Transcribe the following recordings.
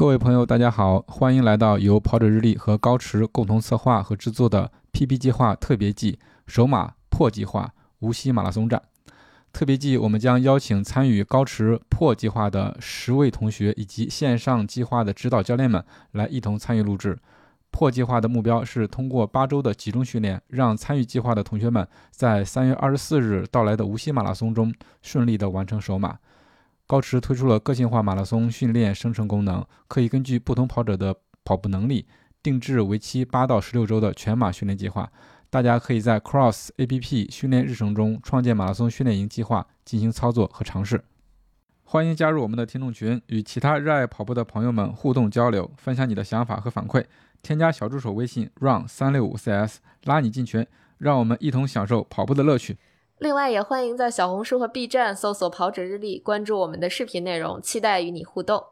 各位朋友，大家好，欢迎来到由跑者日历和高驰共同策划和制作的 PP 计划特别季首马破计划无锡马拉松站。特别季，我们将邀请参与高驰破计划的十位同学以及线上计划的指导教练们来一同参与录制。破计划的目标是通过八周的集中训练，让参与计划的同学们在三月二十四日到来的无锡马拉松中顺利的完成首马。高驰推出了个性化马拉松训练生成功能，可以根据不同跑者的跑步能力，定制为期八到十六周的全马训练计划。大家可以在 Cross APP 训练日程中创建马拉松训练营计划，进行操作和尝试。欢迎加入我们的听众群，与其他热爱跑步的朋友们互动交流，分享你的想法和反馈。添加小助手微信 run 三六五 cs，拉你进群，让我们一同享受跑步的乐趣。另外，也欢迎在小红书和 B 站搜索“跑者日历”，关注我们的视频内容，期待与你互动。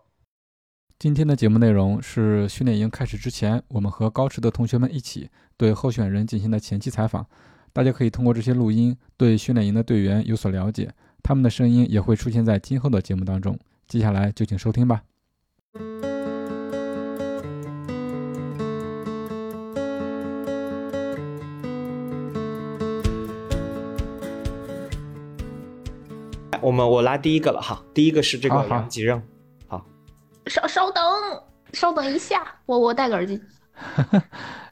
今天的节目内容是训练营开始之前，我们和高驰的同学们一起对候选人进行的前期采访。大家可以通过这些录音对训练营的队员有所了解，他们的声音也会出现在今后的节目当中。接下来就请收听吧。我们我拉第一个了哈，第一个是这个好好。杨吉任，好，稍稍等，稍等一下，我我戴个耳机。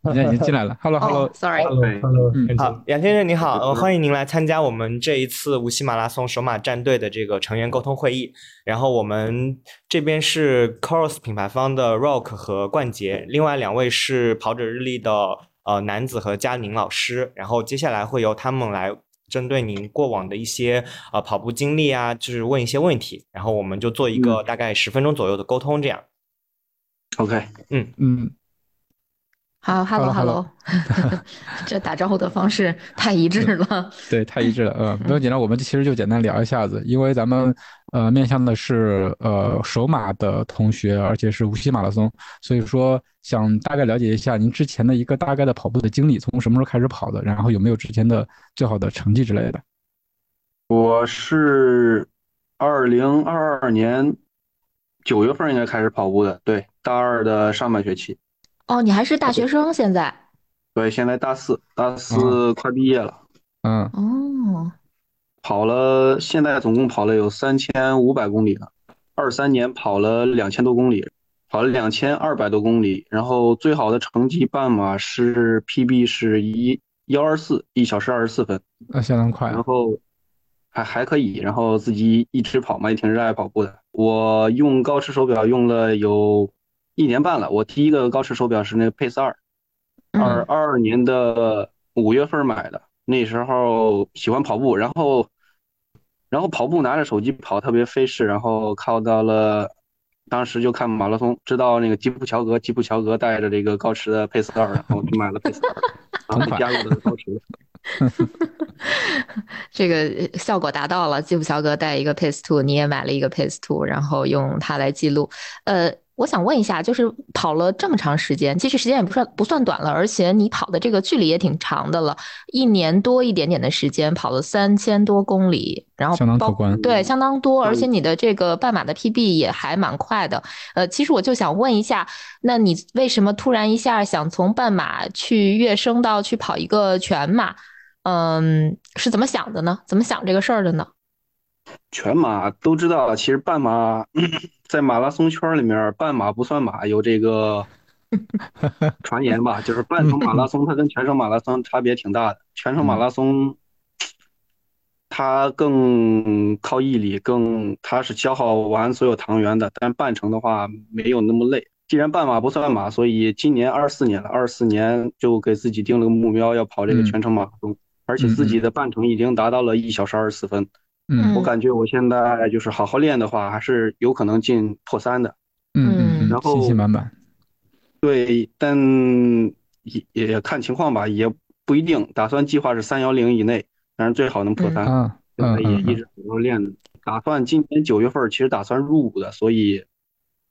人家已经进来了，Hello Hello，哦，sorry，Hello，Hello，嗯。好，杨先生你好，呃，欢迎您来参加我们这一次无锡马拉松首马战队的这个成员沟通会议。然后我们这边是 Coros 品牌方的 Rock 和冠杰，另外两位是跑者日历的呃男子和佳宁老师。然后接下来会由他们来针对您过往的一些呃跑步经历啊，就是问一些问题，然后我们就做一个大概十分钟左右的沟通，这样。OK，嗯。嗯，好，hello Hello，hello，这打招呼的方式太一致了。对，太一致了，嗯，不用紧张，我们其实就简单聊一下子，因为咱们呃面向的是呃首马的同学，而且是无锡马拉松，所以说想大概了解一下您之前的一个大概的跑步的经历，从什么时候开始跑的，然后有没有之前的最好的成绩之类的。我是二零二二年九月份应该开始跑步的，对，大二的上半学期，哦，你还是大学生现在？对，现在大四，大四快毕业了，嗯，哦，跑了，现在总共跑了有三千五百公里了，二三年跑了两千多公里，跑了两千二百多公里，然后最好的成绩半马是 PB 是一幺二四，一小时二十四分。那相当快啊，然后还还可以，然后自己一直跑嘛，也挺热爱跑步的。我用高驰手表用了有一年半了，我第一个高驰手表是那个 Pace 二，二二年的五月份买的，那时候喜欢跑步，然后然后跑步拿着手机跑特别费事，然后靠到了。当时就看马拉松，知道那个吉普乔格，吉普乔格带着这个高驰的 Pace 二，然后就买了 Pace 二，然后就加入了高驰。这个呃效果达到了。吉普乔格带一个 Pace Two，你也买了一个 Pace Two，然后用它来记录。呃，我想问一下，就是跑了这么长时间，其实时间也不算不算短了，而且你跑的这个距离也挺长的了，一年多一点点的时间，跑了三千多公里，然后相当包可观。对，相当多，而且嗯你的这个半马的 PB 也还蛮快的。呃，其实我就想问一下，那你为什么突然一下想从半马去跃升到去跑一个全马？嗯，是怎么想的呢？怎么想这个事儿的呢？全马都知道，其实半马在马拉松圈里面，半马不算马，有这个 传言吧，就是半程马拉松它跟全程马拉松差别挺大的。全程马拉松它更靠毅力，更它是消耗完所有糖原的，但半程的话没有那么累。既然半马不算马，所以今年二四年了，二四年就给自己定了个目标，要跑这个全程马拉松，而且自己的半程已经达到了一小时二十四分。嗯我感觉我现在就是好好练的话，还是有可能进破三的。嗯嗯嗯，然后信心满满。对，但也也看情况吧，也不一定。打算计划是三幺零以内，但是最好能破三。啊，现在嗯嗯嗯，也一直好好练的。打算今年九月份其实打算入伍的，所以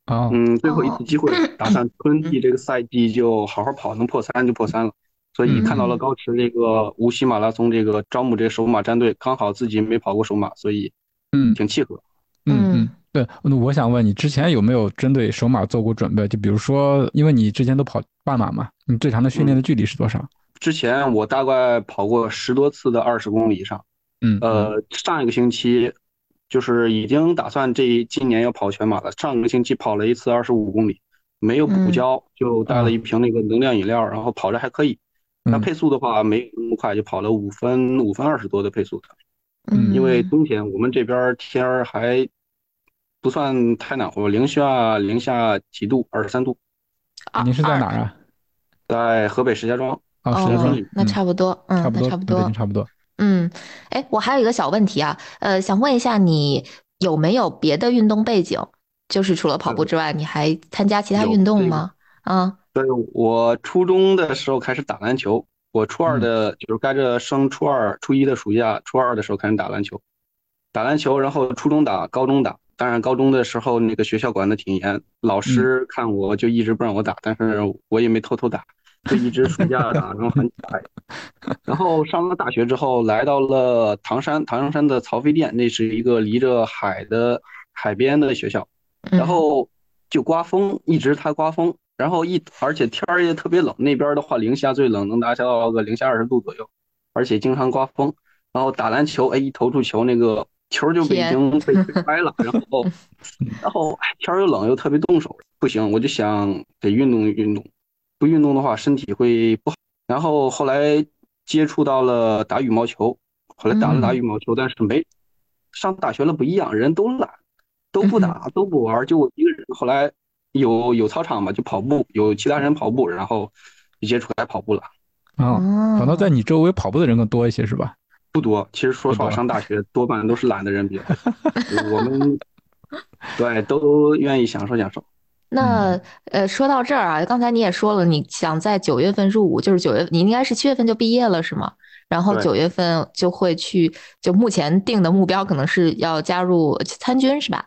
哦，嗯，最后一次机会，打算春季这个赛季就好好跑，能破三就破三了。所以看到了高驰这个无锡马拉松这个招募这个首马战队，刚好自己没跑过首马，所以嗯挺契合。嗯嗯，对，那我想问你，之前有没有针对首马做过准备？就比如说，因为你之前都跑半马嘛，你最长的训练的距离是多少？之前我大概跑过十多次的二十公里以上。嗯，呃，上一个星期就是已经打算这今年要跑全马了。上个星期跑了一次二十五公里，没有补胶，就带了一瓶那个能量饮料，然后跑着还可以。那配速的话没那么快，就跑了五分五分二十多的配速的。嗯，因为冬天我们这边天儿还不算太暖和，零下零下几度，二十三度。您是在哪儿啊？在河北石家庄。啊，石家庄，那差不多，嗯，差不多，差不多，差不多。嗯，哎，我还有一个小问题啊，呃，想问一下你有没有别的运动背景？就是除了跑步之外，你还参加其他运动吗？啊，对，我初中的时候开始打篮球，我初二的就是该着升初二、初一的暑假，初二的时候开始打篮球，打篮球，然后初中打，高中打。当然，高中的时候那个学校管的挺严，老师看我就一直不让我打，但是我也没偷偷打。就一直暑假打，然后很爱。然后上了大学之后，来到了唐山，唐山的曹妃甸，那是一个离着海的海边的学校。然后就刮风，一直它刮风，然后一而且天儿也特别冷，那边的话零下最冷能达到个零下二十度左右，而且经常刮风。然后打篮球，哎，一投出球，那个球就被已经被吹开了。然后，然后天儿又冷又特别冻手，不行，我就想得运动运动。不运动的话，身体会不好。然后后来接触到了打羽毛球，后来打了打羽毛球，但是没上大学了不一样，人都懒，都不打，都不玩，就我一个人。后来有有操场嘛，就跑步，有其他人跑步，然后就接触来跑步了。啊，反倒在你周围跑步的人更多一些，是吧？不多，其实说实话，上大学多半都是懒的人比较多。我们对都愿意享受享受。那呃，说到这儿啊，刚才你也说了，你想在九月份入伍，就是九月，你应该是七月份就毕业了，是吗？然后九月份就会去，就目前定的目标可能是要加入参军，是吧？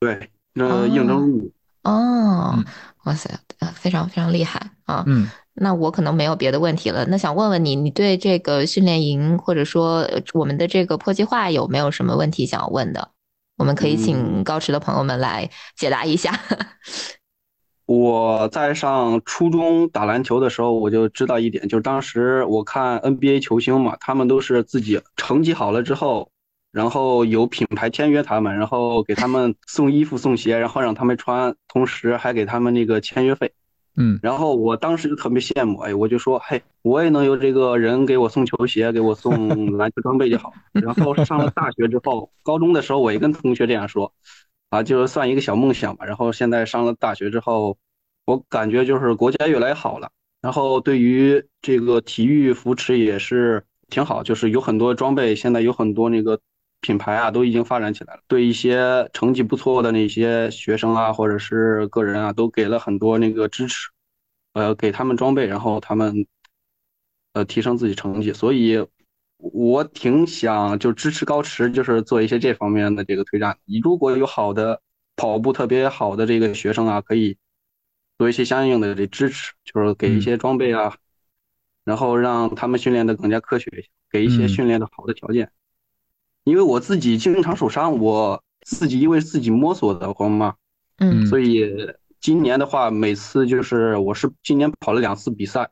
对，那应征入伍。哦，哇塞，非常非常厉害啊！嗯，那我可能没有别的问题了。那想问问你，你对这个训练营或者说我们的这个破计划有没有什么问题想要问的？我们可以请高驰的朋友们来解答一下。我在上初中打篮球的时候，我就知道一点，就是当时我看 NBA 球星嘛，他们都是自己成绩好了之后，然后有品牌签约他们，然后给他们 送衣服送鞋，然后让他们穿，同时还给他们那个签约费。嗯，然后我当时就特别羡慕，哎，我就说，嘿，我也能有这个人给我送球鞋，给我送 篮球装备就好。然后上了大学之后，高中的时候我也跟同学这样说，啊，就是算一个小梦想吧。然后现在上了大学之后，我感觉就是国家越来越好了，然后对于这个体育扶持也是挺好，就是有很多装备，现在有很多那个品牌啊都已经发展起来了，对一些成绩不错的那些学生啊或者是个人啊都给了很多那个支持。呃，给他们装备，然后他们，呃，提升自己成绩，所以，我挺想就支持高驰，就是做一些这方面的这个推展。你如果有好的跑步特别好的这个学生啊，可以做一些相应的这支持，就是给一些装备啊，然后让他们训练的更加科学一些，给一些训练的好的条件。因为我自己经常受伤，我自己因为自己摸索的慌嘛，嗯，所以。今年的话，每次就是我是今年跑了两次比赛，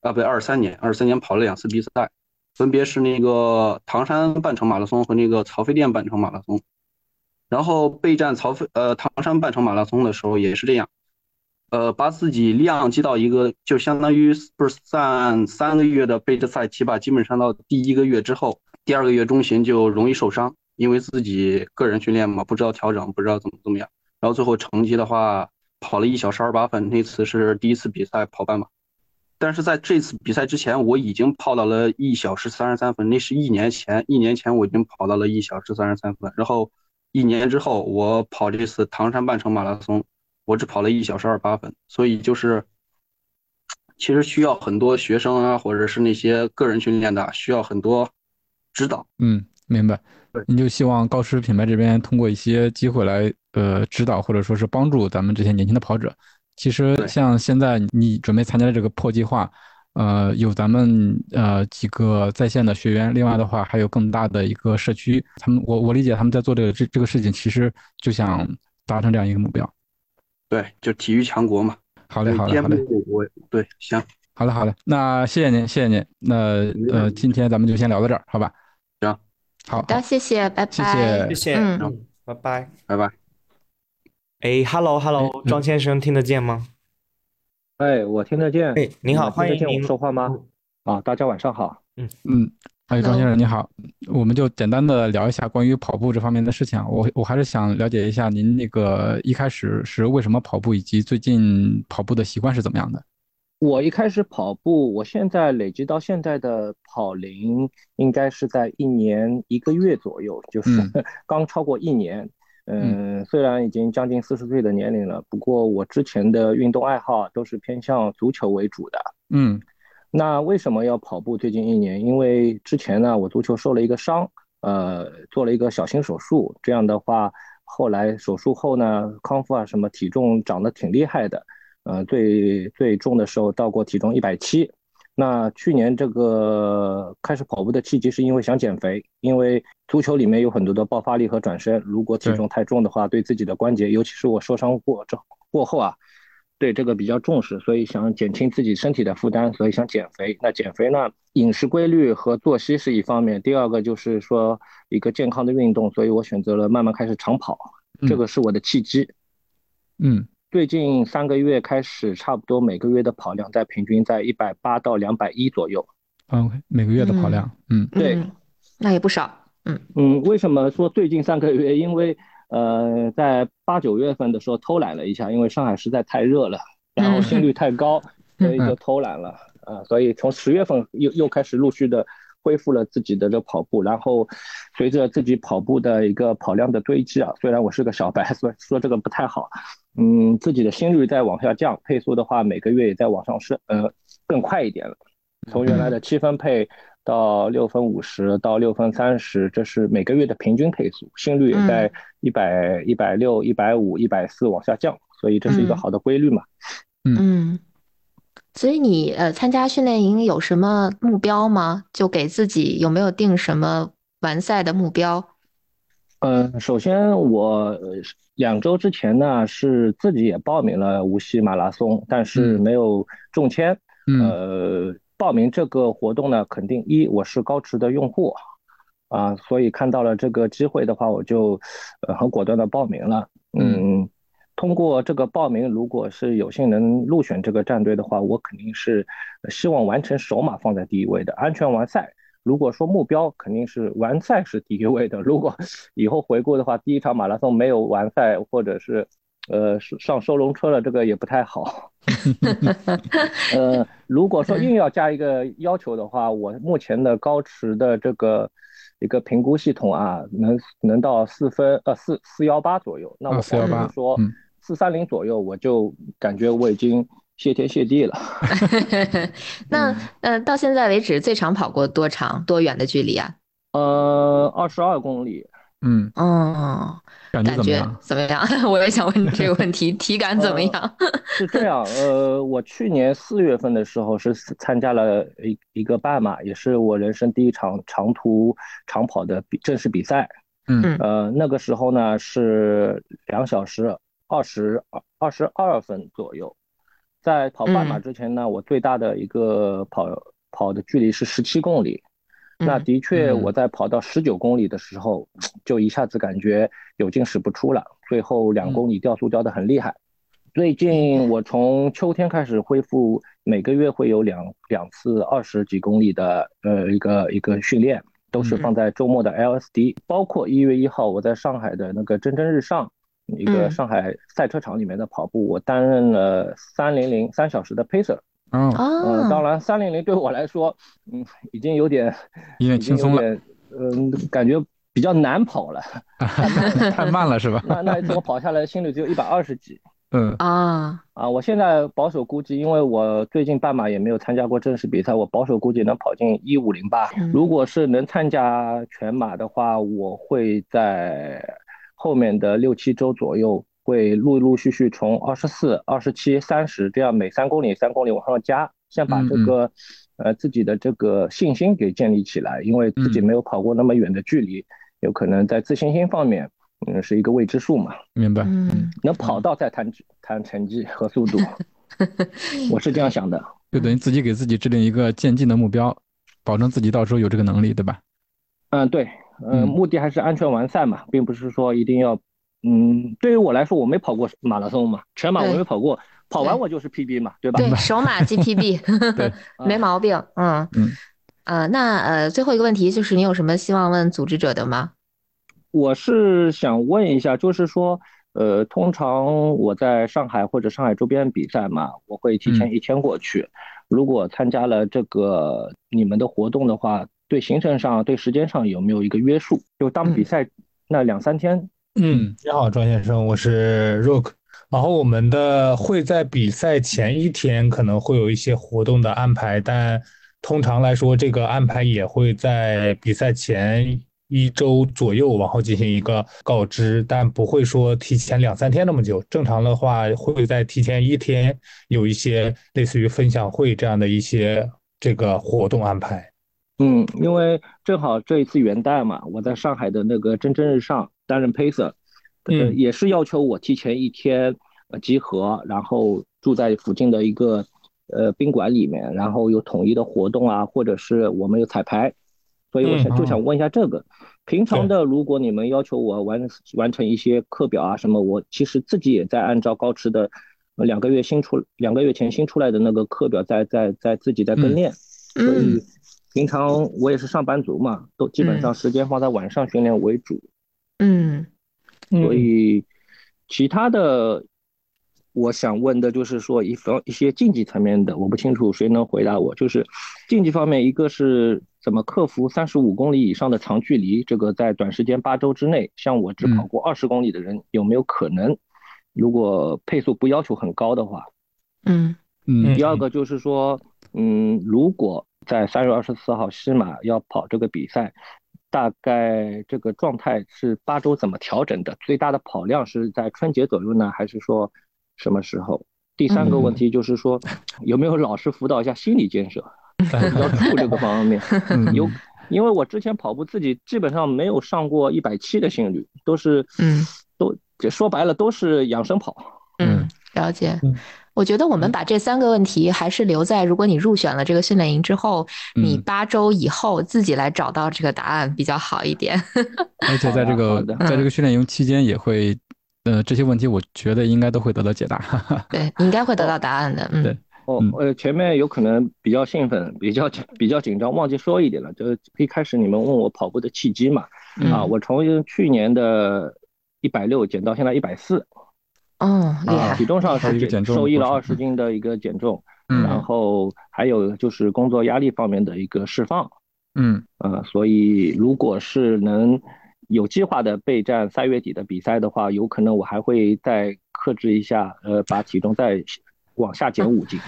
啊，不对，二三年，二三年跑了两次比赛，分别是那个唐山半程马拉松和那个曹妃甸半程马拉松。然后备战曹妃呃唐山半程马拉松的时候也是这样，呃，把自己量积到一个，就相当于不是算三个月的备战赛期吧，基本上到第一个月之后，第二个月中旬就容易受伤，因为自己个人训练嘛，不知道调整，不知道怎么怎么样，然后最后成绩的话。跑了一小时二八分，那次是第一次比赛跑半马，但是在这次比赛之前，我已经跑到了一小时三十三分，那是一年前，一年前我已经跑到了一小时三十三分，然后一年之后我跑这次唐山半程马拉松，我只跑了一小时二八分，所以就是其实需要很多学生啊，或者是那些个人训练的，需要很多指导。嗯，明白。你就希望高驰品牌这边通过一些机会来。呃，指导或者说是帮助咱们这些年轻的跑者。其实像现在你准备参加的这个破计划，呃，有咱们呃几个在线的学员，另外的话还有更大的一个社区。他们我我理解他们在做这个这这个事情，其实就想达成这样一个目标。对，就体育强国嘛。好嘞，好嘞，好嘞。我对，行。好嘞，好嘞。那谢谢您，谢谢您。那呃，今天咱们就先聊到这儿，好吧？行。好的，谢谢，拜拜。谢谢，谢谢，嗯，拜拜，拜拜。哎，Hello，Hello，庄先生听得见吗？哎，我听得见。哎，您好，欢迎您说话吗？啊，大家晚上好。嗯嗯，哎，庄先生你好，我们就简单的聊一下关于跑步这方面的事情。我我还是想了解一下您那个一开始是为什么跑步，以及最近跑步的习惯是怎么样的？我一开始跑步，我现在累积到现在的跑龄应该是在一年一个月左右，就是 刚超过一年。嗯，虽然已经将近四十岁的年龄了，不过我之前的运动爱好都是偏向足球为主的。嗯，那为什么要跑步？最近一年，因为之前呢，我足球受了一个伤，呃，做了一个小型手术。这样的话，后来手术后呢，康复啊，什么体重长得挺厉害的，呃，最最重的时候到过体重一百七。那去年这个开始跑步的契机是因为想减肥，因为足球里面有很多的爆发力和转身，如果体重太重的话，对自己的关节，尤其是我受伤过这过后啊，对这个比较重视，所以想减轻自己身体的负担，所以想减肥。那减肥呢，饮食规律和作息是一方面，第二个就是说一个健康的运动，所以我选择了慢慢开始长跑，这个是我的契机。嗯。最近三个月开始，差不多每个月的跑量在平均在一百八到两百一左右。嗯，每个月的跑量，嗯，对，那也不少。嗯嗯，为什么说最近三个月？因为呃，在八九月份的时候偷懒了一下，因为上海实在太热了，然后心率太高，所以就偷懒了。啊，所以从十月份又又开始陆续的恢复了自己的这跑步，然后随着自己跑步的一个跑量的堆积啊，虽然我是个小白，所以说这个不太好。嗯，自己的心率在往下降，配速的话每个月也在往上升，呃，更快一点了。从原来的七分配到六分五十到六分三十，这是每个月的平均配速，心率也在一百一百六一百五一百四往下降，所以这是一个好的规律嘛。嗯，所以你呃参加训练营有什么目标吗？就给自己有没有定什么完赛的目标？嗯，首先我两周之前呢是自己也报名了无锡马拉松，但是没有中签。呃，报名这个活动呢，肯定一我是高驰的用户啊，所以看到了这个机会的话，我就呃很果断的报名了。嗯，通过这个报名，如果是有幸能入选这个战队的话，我肯定是希望完成首马放在第一位的，安全完赛。如果说目标肯定是完赛是第一位的，如果 以后回顾的话，第一场马拉松没有完赛，或者是呃上收容车了，这个也不太好。呃，如果说硬要加一个要求的话，我目前的高驰的这个一个评估系统啊，能能到四分呃四四幺八左右，那我四幺八说四三零左右，我就感觉我已经。谢天谢地了。那呃，到现在为止最长跑过多长多远的距离啊？呃，二十二公里。嗯哦，感觉怎么样？怎么样？我也想问你这个问题，体感怎么样？是这样，呃，我去年四月份的时候是参加了一一个半马，也是我人生第一场长途长跑的比正式比赛。嗯呃，那个时候呢是两小时二十二二十二分左右。在跑半马之前呢，我最大的一个跑跑的距离是十七公里。那的确，我在跑到十九公里的时候，就一下子感觉有劲使不出了，最后两公里掉速掉的很厉害。最近我从秋天开始恢复，每个月会有两两次二十几公里的呃一个一个训练，都是放在周末的 LSD，包括一月一号我在上海的那个蒸蒸日上。一个上海赛车场里面的跑步，我担任了三零零三小时的 pacer。嗯，呃，当然三零零对我来说，嗯，已经有点，有点轻松了，嗯，感觉比较难跑了，太慢了是吧？那那一次我跑下来心率只有一百二十几。嗯啊啊，我现在保守估计，因为我最近半马也没有参加过正式比赛，我保守估计能跑进一五零八。如果是能参加全马的话，我会在。后面的六七周左右，会陆陆续续从二十四、二十七、三十这样每三公里、三公里往上加，先把这个呃自己的这个信心给建立起来，因为自己没有跑过那么远的距离，有可能在自信心方面，嗯，是一个未知数嘛。明白。嗯，能跑到再谈 谈成绩和速度，我是这样想的。就等于自己给自己制定一个渐进的目标，保证自己到时候有这个能力，对吧？嗯，对，嗯，目的还是安全完赛嘛，并不是说一定要。嗯，对于我来说，我没跑过马拉松嘛，全马我没跑过，跑完我就是 PB 嘛，对吧？对，首马 GPB，对，没毛病。嗯嗯，呃，那呃，最后一个问题就是，你有什么希望问组织者的吗？我是想问一下，就是说，呃，通常我在上海或者上海周边比赛嘛，我会提前一天过去。如果参加了这个你们的活动的话，对行程上、对时间上有没有一个约束？就当比赛那两三天。嗯，你好，庄先生，我是 Rock。然后我们的会在比赛前一天可能会有一些活动的安排，但通常来说，这个安排也会在比赛前一周左右往后进行一个告知，但不会说提前两三天那么久。正常的话，会在提前一天有一些类似于分享会这样的一些这个活动安排。嗯，因为正好这一次元旦嘛，我在上海的那个蒸蒸日上。担任 pacer，呃，也是要求我提前一天呃集合，然后住在附近的一个呃宾馆里面，然后有统一的活动啊，或者是我们有彩排，所以我想就想问一下这个，平常的如果你们要求我完完成一些课表啊什么，我其实自己也在按照高驰的两个月新出两个月前新出来的那个课表在在在自己在跟。练，所以平常我也是上班族嘛，都基本上时间放在晚上训练为主。嗯，所以其他的，我想问的就是说一方一些竞技层面的，我不清楚谁能回答我。就是竞技方面，一个是怎么克服三十五公里以上的长距离，这个在短时间八周之内，像我只跑过二十公里的人，有没有可能？如果配速不要求很高的话，嗯嗯。第二个就是说，嗯，如果在三月二十四号西马要跑这个比赛。大概这个状态是八周怎么调整的？最大的跑量是在春节左右呢，还是说什么时候？第三个问题就是说，有没有老师辅导一下心理建设，比较处这个方面？有，因为我之前跑步自己基本上没有上过一百七的心率，都是，嗯，都说白了都是养生跑。嗯，了解。我觉得我们把这三个问题还是留在，如果你入选了这个训练营之后，你八周以后自己来找到这个答案比较好一点。而且在这个在这个训练营期间也会，呃，这些问题我觉得应该都会得到解答。对，应该会得到答案的。嗯，对。哦，呃，前面有可能比较兴奋，比较比较紧张，忘记说一点了。就是一开始你们问我跑步的契机嘛，啊，我从去年的一百六减到现在一百四。哦，厉害！体重上是减受益了二十斤的一个减重，然后还有就是工作压力方面的一个释放，嗯呃，所以如果是能有计划的备战三月底的比赛的话，有可能我还会再克制一下，呃，把体重再往下减五斤。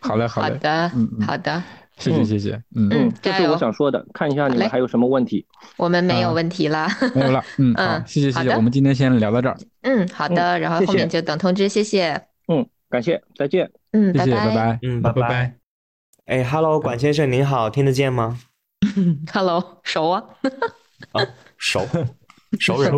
好嘞，好嘞，好的，好的。谢谢谢谢，嗯嗯，这是我想说的，看一下你们还有什么问题。我们没有问题了，没有了，嗯 好，谢谢谢谢，我们今天先聊到这儿。嗯，好的，然后后面就等通知，谢谢。嗯，感谢，再见。嗯，谢谢，拜拜，嗯，拜拜。哎，Hello，管先生您好，听得见吗？Hello，熟啊？啊，熟，熟人，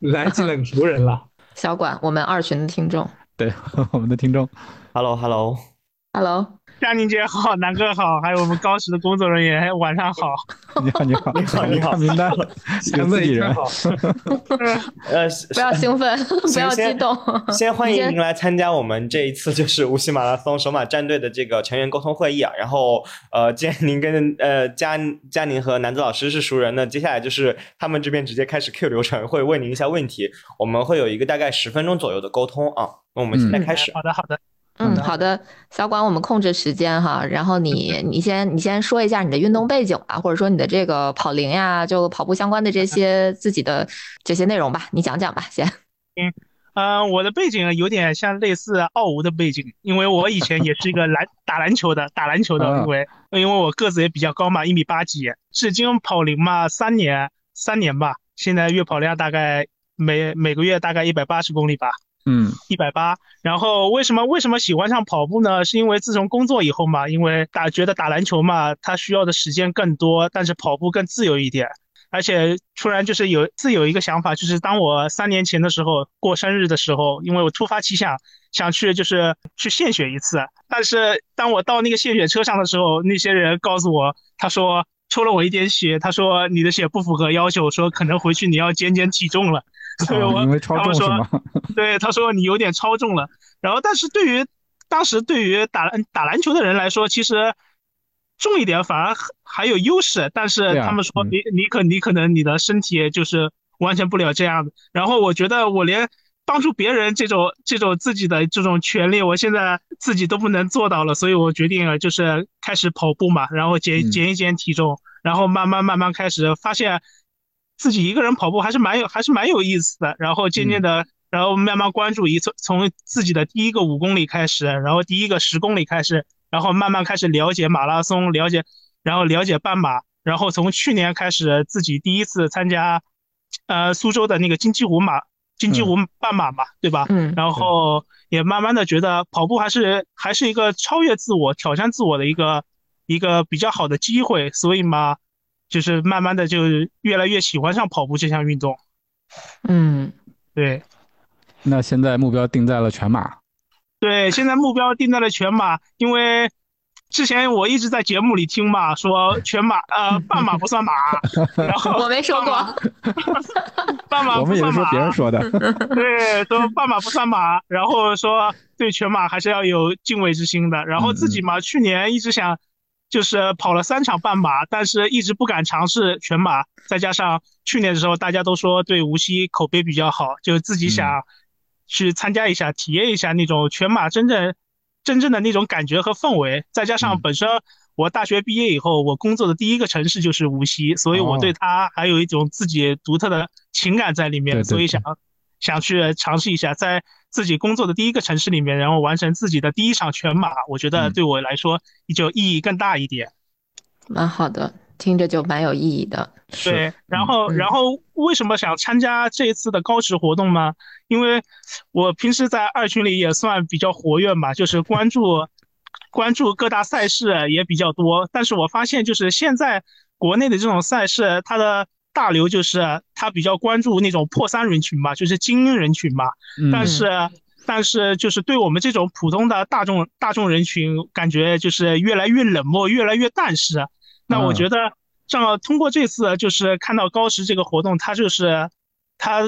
来进了个熟人了。小管，我们二群的听众，对，我们的听众。Hello，Hello，Hello。佳宁姐好，南哥好，还有我们高时的工作人员，晚上好。你好，你好，你好，你好，看名单了，有自己人。呃，不要兴奋，不要激动。先欢迎您来参加我们这一次就是无锡马拉松首马战队的这个成员沟通会议啊。然后，呃，既然您跟呃佳佳宁和南子老师是熟人，那接下来就是他们这边直接开始 Q 流程，会问您一下问题。我们会有一个大概十分钟左右的沟通啊。那我们现在开始。好的，好的。嗯，好的，小管，我们控制时间哈，然后你你先你先说一下你的运动背景吧，或者说你的这个跑龄呀，就跑步相关的这些自己的这些内容吧，你讲讲吧，先。嗯，呃，我的背景有点像类似奥吴的背景，因为我以前也是一个篮 打篮球的，打篮球的，因为因为我个子也比较高嘛，一米八几，至今跑龄嘛三年三年吧，现在月跑量大概每每个月大概一百八十公里吧。嗯，一百八。然后为什么为什么喜欢上跑步呢？是因为自从工作以后嘛，因为打觉得打篮球嘛，它需要的时间更多，但是跑步更自由一点。而且突然就是有自有一个想法，就是当我三年前的时候过生日的时候，因为我突发奇想想去就是去献血一次，但是当我到那个献血车上的时候，那些人告诉我，他说抽了我一点血，他说你的血不符合要求，说可能回去你要减减体重了。所以我因为超重是吗？对，他说你有点超重了。然后但是对于当时对于打打篮球的人来说，其实。重一点反而还有优势，但是他们说你你可你可能你的身体就是完成不了这样的。然后我觉得我连帮助别人这种这种自己的这种权利，我现在自己都不能做到了，所以我决定了就是开始跑步嘛，然后减减一减体重，然后慢慢慢慢开始发现自己一个人跑步还是蛮有还是蛮有意思的。然后渐渐的，然后慢慢关注一从从自己的第一个五公里开始，然后第一个十公里开始。然后慢慢开始了解马拉松，了解，然后了解半马，然后从去年开始自己第一次参加，呃，苏州的那个金鸡湖马，金鸡湖半马嘛，对吧？嗯。然后也慢慢的觉得跑步还是还是一个超越自我、挑战自我的一个一个比较好的机会，所以嘛，就是慢慢的就越来越喜欢上跑步这项运动。嗯，对。那现在目标定在了全马。对，现在目标定在了全马，因为之前我一直在节目里听嘛，说全马呃半马不算马，然后我没说过，半马 不算马，别人说的，对，说半马不算马，然后说对全马还是要有敬畏之心的，然后自己嘛，去年一直想就是跑了三场半马，但是一直不敢尝试全马，再加上去年的时候大家都说对无锡口碑比较好，就自己想。去参加一下，体验一下那种全马真正真正的那种感觉和氛围。再加上本身我大学毕业以后，我工作的第一个城市就是无锡，所以我对它还有一种自己独特的情感在里面。所以想想去尝试一下，在自己工作的第一个城市里面，然后完成自己的第一场全马，我觉得对我来说就意义更大一点。蛮好的。听着就蛮有意义的，对。然后，然后为什么想参加这一次的高职活动呢？因为我平时在二群里也算比较活跃嘛，就是关注关注各大赛事也比较多。但是我发现，就是现在国内的这种赛事，它的大刘就是他比较关注那种破三人群嘛，就是精英人群嘛。但是，但是就是对我们这种普通的大众大众人群，感觉就是越来越冷漠，越来越淡视。那我觉得，正通过这次就是看到高石这个活动，他就是他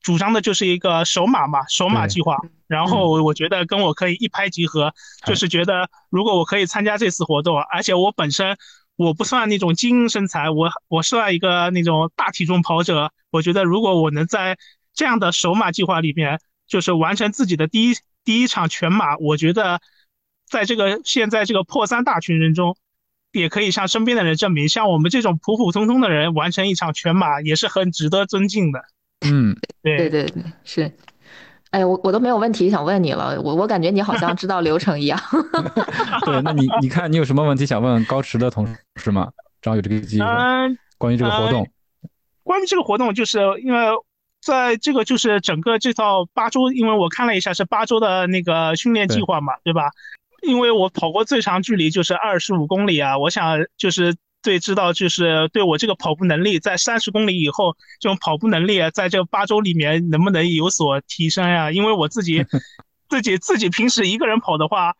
主张的就是一个首马嘛，首马计划。然后我觉得跟我可以一拍即合，就是觉得如果我可以参加这次活动，而且我本身我不算那种精英身材，我我算一个那种大体重跑者。我觉得如果我能在这样的首马计划里面，就是完成自己的第一第一场全马，我觉得在这个现在这个破三大群人中。也可以向身边的人证明，像我们这种普普通通的人完成一场全马也是很值得尊敬的。嗯，对对对对，是。哎，我我都没有问题想问你了，我我感觉你好像知道流程一样。对，那你你看你有什么问题想问高驰的同事吗？正好有这个机会。嗯，关于这个活动，关于这个活动，就是因为在这个就是整个这套八周，因为我看了一下是八周的那个训练计划嘛，对吧？因为我跑过最长距离就是二十五公里啊，我想就是对知道就是对我这个跑步能力，在三十公里以后这种跑步能力，在这八周里面能不能有所提升呀？因为我自己 自己自己平时一个人跑的话，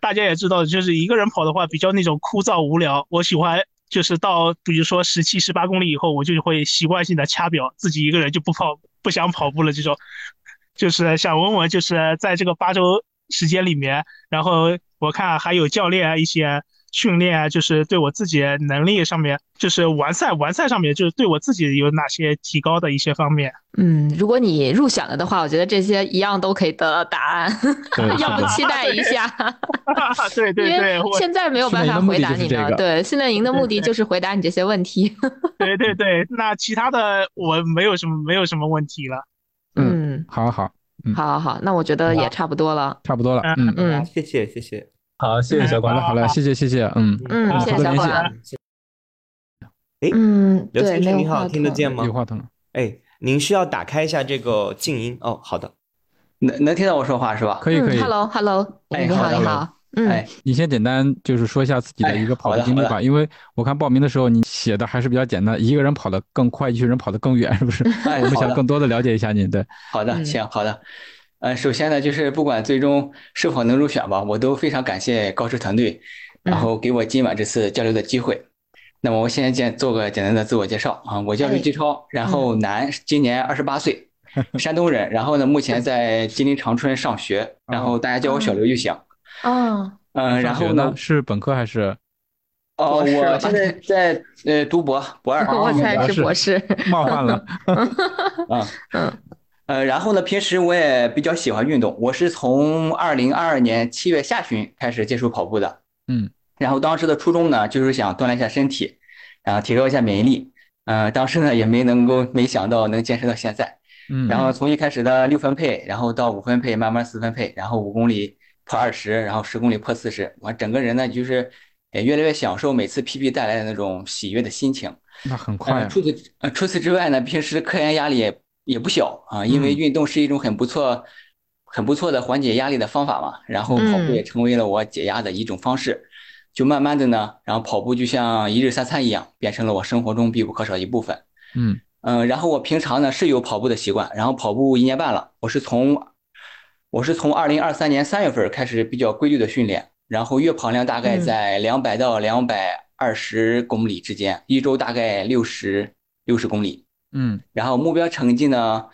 大家也知道，就是一个人跑的话比较那种枯燥无聊。我喜欢就是到比如说十七十八公里以后，我就会习惯性的掐表，自己一个人就不跑不想跑步了。这种就是想问问，就是在这个八周时间里面，然后。我看还有教练一些训练啊，就是对我自己能力上面，就是完赛完赛上面，就是对我自己有哪些提高的一些方面。嗯，如果你入选了的话，我觉得这些一样都可以得到答案。要不期待一下？对 对对，现在没有办法回答你的。对，训练营的目的就是回答你这些问题。对对对，那其他的我没有什么没有什么问题了。嗯，好好。好，好，好，那我觉得也差不多了，差不多了。嗯嗯，谢谢，谢谢。好，谢谢小关了，好了，谢谢，谢谢。嗯嗯，谢谢小管。哎，嗯，刘先生你好，听得见吗？有话筒。哎，您需要打开一下这个静音哦。好的。能能听到我说话是吧？可以可以。Hello，Hello，哎你好，你好。嗯哎，你先简单就是说一下自己的一个跑步经历吧，因为我看报名的时候你写的还是比较简单，一个人跑得更快，一群人跑得更远，是不是？哎我们想更多的了解一下你，对。好的，嗯行，好的。呃，首先呢，就是不管最终是否能入选吧，我都非常感谢高师团队，然后给我今晚这次交流的机会。那么我先简做个简单的自我介绍啊，我叫刘继超，然后男，今年二十八岁，山东人，然后呢，目前在吉林长春上学，然后大家叫我小刘就行。哦，嗯，然后呢是本科还是？哦，我现在在呃读博博二，我才是博士。冒犯了。啊，嗯，呃，然后呢，平时我也比较喜欢运动，我是从二零二二年七月下旬开始接触跑步的，嗯，然后当时的初衷呢，就是想锻炼一下身体，然后提高一下免疫力，呃，当时呢也没能够没想到能坚持到现在，嗯，然后从一开始的六分配，然后到五分配，慢慢四分配，然后五公里破二十，然后十公里破四十，我整个人呢就是也越来越享受每次 PB 带来的那种喜悦的心情。那很。快除此呃除此之外呢，平时科研压力也也不小啊，因为嗯运动是一种很不错、很不错的缓解压力的方法嘛。然后跑步嗯也成为了我解压的一种方式。就慢慢的呢，然后跑步就像一日三餐一样，变成了我生活中必不可少的一部分。嗯嗯，然后我平常呢是有跑步的习惯，然后跑步一年半了，我是从我是从二零二三年三月份开始比较规律的训练，然后月跑量大概嗯在两百到两百二十公里之间，一周大概六十六十公里，嗯然后目标成绩呢，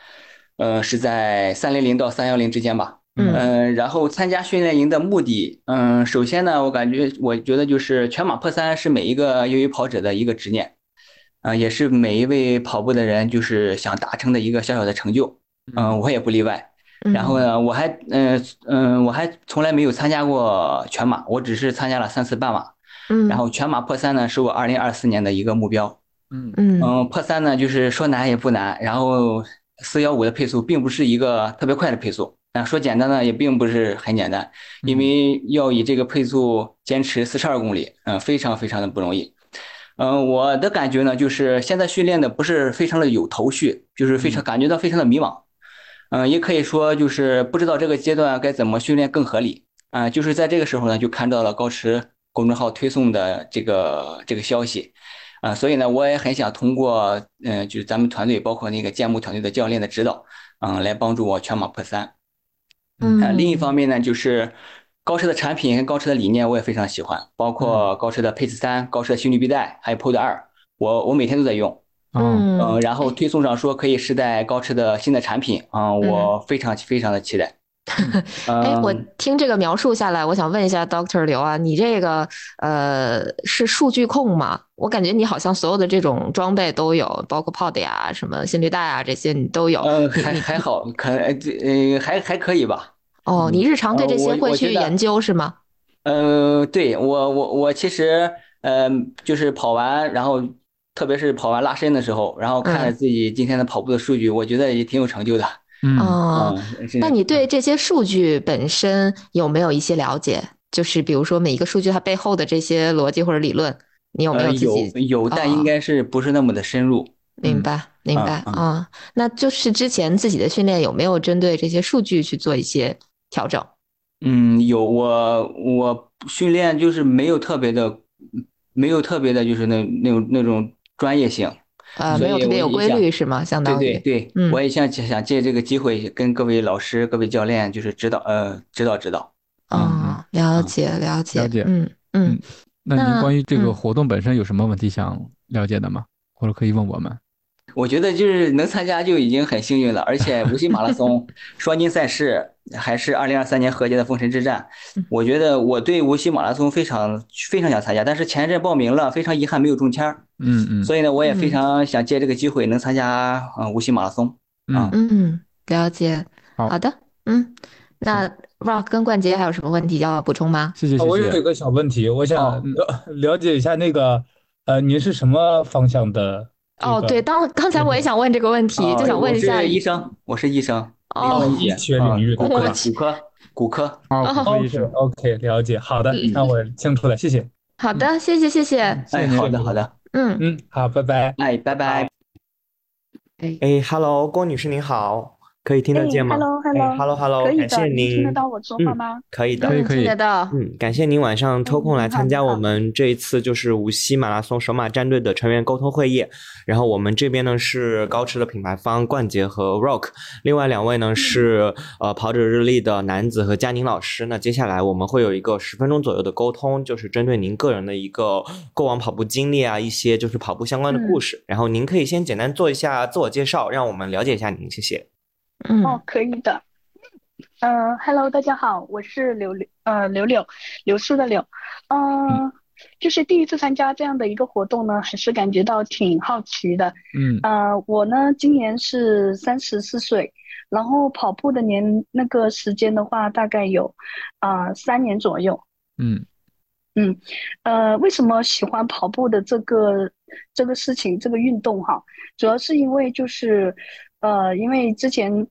呃是在三零零到三幺零之间吧。嗯嗯，然后参加训练营的目的，嗯，首先呢，我感觉我觉得就是全马破三是每一个业余跑者的一个执念，啊、也是每一位跑步的人就是想达成的一个小小的成就，嗯，我也不例外。嗯然后呢，我还嗯嗯、我还从来没有参加过全马，我只是参加了三次半马。嗯，然后全马破三呢，是我二零二四年的一个目标。嗯嗯嗯，破三呢，就是说难也不难，然后四幺五的配速并不是一个特别快的配速，啊，说简单呢也并不是很简单，因为要以这个配速坚持四十二公里，嗯，非常非常的不容易。嗯，我的感觉呢，就是现在训练的不是非常的有头绪，就是非常感觉到非常的迷茫。嗯，也可以说就是不知道这个阶段该怎么训练更合理。啊，就是在这个时候呢，就看到了高驰公众号推送的这个这个消息。啊，所以呢，我也很想通过，嗯、就是咱们团队，包括那个建木团队的教练的指导，嗯，来帮助我全马破三。嗯啊，另一方面呢，就是高驰的产品跟高驰的理念我也非常喜欢，包括高驰的 Pace 三、高驰的心率臂带，还有 Pod 二，我我每天都在用。嗯嗯，然后推送上说可以试戴高驰的新的产品，啊，我非常非常的期待。哎，我嗯听这个描述下来，我想问一下 Doctor 刘啊，你这个呃是数据控吗？我感觉你好像所有的这种装备都有，包括 Pod 呀、什么心率带啊这些你都有。嗯，还还好，可呃还还可以吧。哦，你日常对这些会去研究是吗？呃，对我我我其实呃就是跑完，然后特别是跑完拉伸的时候，然后看了嗯自己今天的跑步的数据，我觉得也挺有成就的。嗯哦，那你对这些数据本身有没有一些了解？就是比如说每一个数据它背后的这些逻辑或者理论，你有没有自己？有有，但应哦该是不是那么的深入。明白，明白嗯啊。那就是之前自己的训练有没有针对这些数据去做一些调整？嗯，有我我训练就是没有特别的，没有特别的，就是那那种那种专业性。呃，没有特别有规律是吗？相当于对对，嗯我也想想借这个机会跟各位老师、各位教练就是指导呃指导指导。哦，了解了解了解嗯嗯那您关于这个嗯活动本身有什么问题想了解的吗？或者可以问我们？我觉得就是能参加就已经很幸运了，而且无锡马拉松 双金赛事还是二零二三年河间的封神之战，我觉得我对无锡马拉松非常非常想参加，但是前一阵报名了，非常遗憾没有中签儿，嗯嗯所以呢，我也非嗯常想借这个机会能参加呃无锡马拉松。嗯，嗯，了解。好好的，嗯，那 Rock 跟冠杰还有什么问题要补充吗？谢谢谢谢。我有一个小问题，我想哦了 了解一下那个，呃，您是什么方向的哦，对，当刚才我也想问这个问题，就想问一下我是医生，我是医生，哦医医学领域的骨科骨科骨科。好，哦骨科医 OK 生，OK，了解，好的，那我清楚了，谢谢。好的，谢谢谢谢，哎，好的好的，嗯，嗯，好，拜拜。哎，拜拜。哎，Hello，郭女士您好。可以听得见吗？Hello，Hello，感谢您。听得到我说话吗？可以的，可以可以听得到。嗯，感谢您晚上抽空来参加我们这一次就是无锡马拉松首马战队的成员沟通会议。然后我们这边呢是高驰的品牌方冠杰和 Rock，另外两位呢是呃跑者日历的男子和佳宁老师。那接下来我们会有一个十分钟左右的沟通，就是针对您个人的一个过往跑步经历啊，一些就是跑步相关的故事。然后您可以先简单做一下自我介绍，让我们了解一下您，谢谢。哦，可以的。嗯，Hello，大家好，我是柳柳，呃，柳柳，柳树的柳。嗯，就是第一次参加这样的一个活动呢，还是感觉到挺好奇的。嗯，呃，我呢今年是三十四岁，然后跑步的年那个时间的话，大概有啊三年左右。嗯嗯，呃，为什么喜欢跑步的这个这个事情，这个运动哈，主要是因为就是。呃，因为之前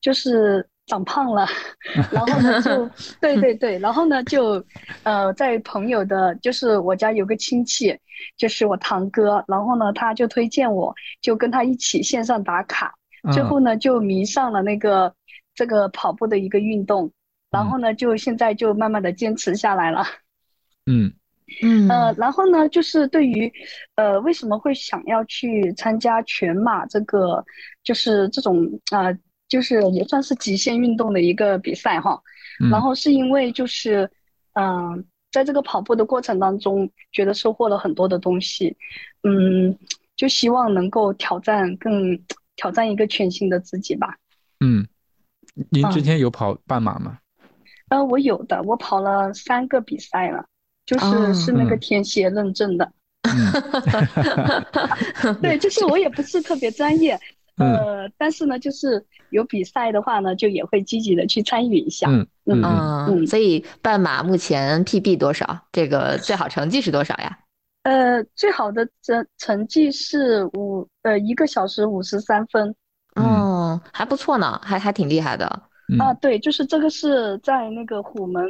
就是长胖了，然后呢就对对对，然后呢就呃在朋友的，就是我家有个亲戚，就是我堂哥，然后呢他就推荐我，就跟他一起线上打卡，最后呢就迷上了那个这个跑步的一个运动，然后呢就现在就慢慢的坚持下来了。嗯。嗯呃，然后呢，就是对于，呃，为什么会想要去参加全马这个，就是这种啊，就是也算是极限运动的一个比赛哈。然后是因为就是，嗯，在这个跑步的过程当中，觉得收获了很多的东西，嗯，就希望能够挑战更挑战一个全新的自己吧。嗯，您之前有跑半马吗？呃，我有的，我跑了三个比赛了。就是是那个填写认证的，对，就是我也不是特别专业，呃，但是呢，就是有比赛的话呢，就也会积极的去参与一下。嗯嗯嗯，所以半马目前 PB 多少？这个最好成绩是多少呀？呃，最好的成成绩是五呃一个小时五十三分。哦，还不错呢，还还挺厉害的。啊，对，就是这个是在那个虎门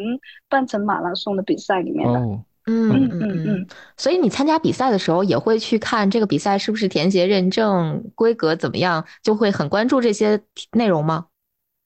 半程马拉松的比赛里面的。哦，嗯嗯嗯嗯。所以你参加比赛的时候也会去看这个比赛是不是田协认证规格怎么样，就会很关注这些内容吗？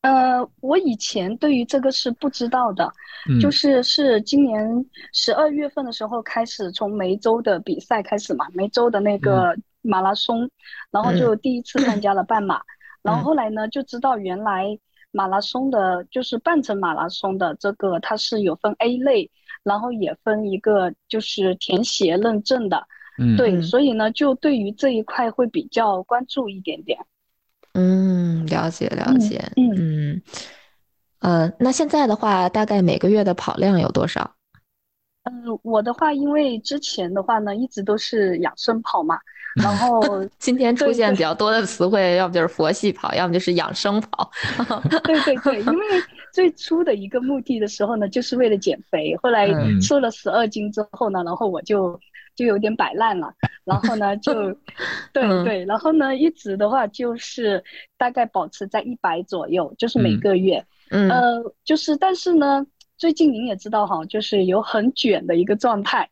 呃，我以前对于这个是不知道的，就是是今年十二月份的时候开始从梅州的比赛开始嘛，梅州的那个马拉松，然后就第一次参加了半马，然后后来呢就知道原来。马拉松的，就是半程马拉松的这个，它是有分 A 类，然后也分一个就是填写认证的，嗯，对，所以呢，就对于这一块会比较关注一点点。嗯，了解了解，嗯。嗯，呃，那现在的话，大概每个月的跑量有多少？嗯，我的话，因为之前的话呢，一直都是养生跑嘛。然后 今天出现比较多的词汇，要不就是佛系跑，要么就是养生跑。对对对，因为最初的一个目的的时候呢，就是为了减肥。后来瘦了十二斤之后呢，然后我就就有点摆烂了。然后呢，就 对对，然后呢，一直的话就是大概保持在一百左右，就是每个月。嗯，呃，就是但是呢，最近您也知道哈，就是有很卷的一个状态。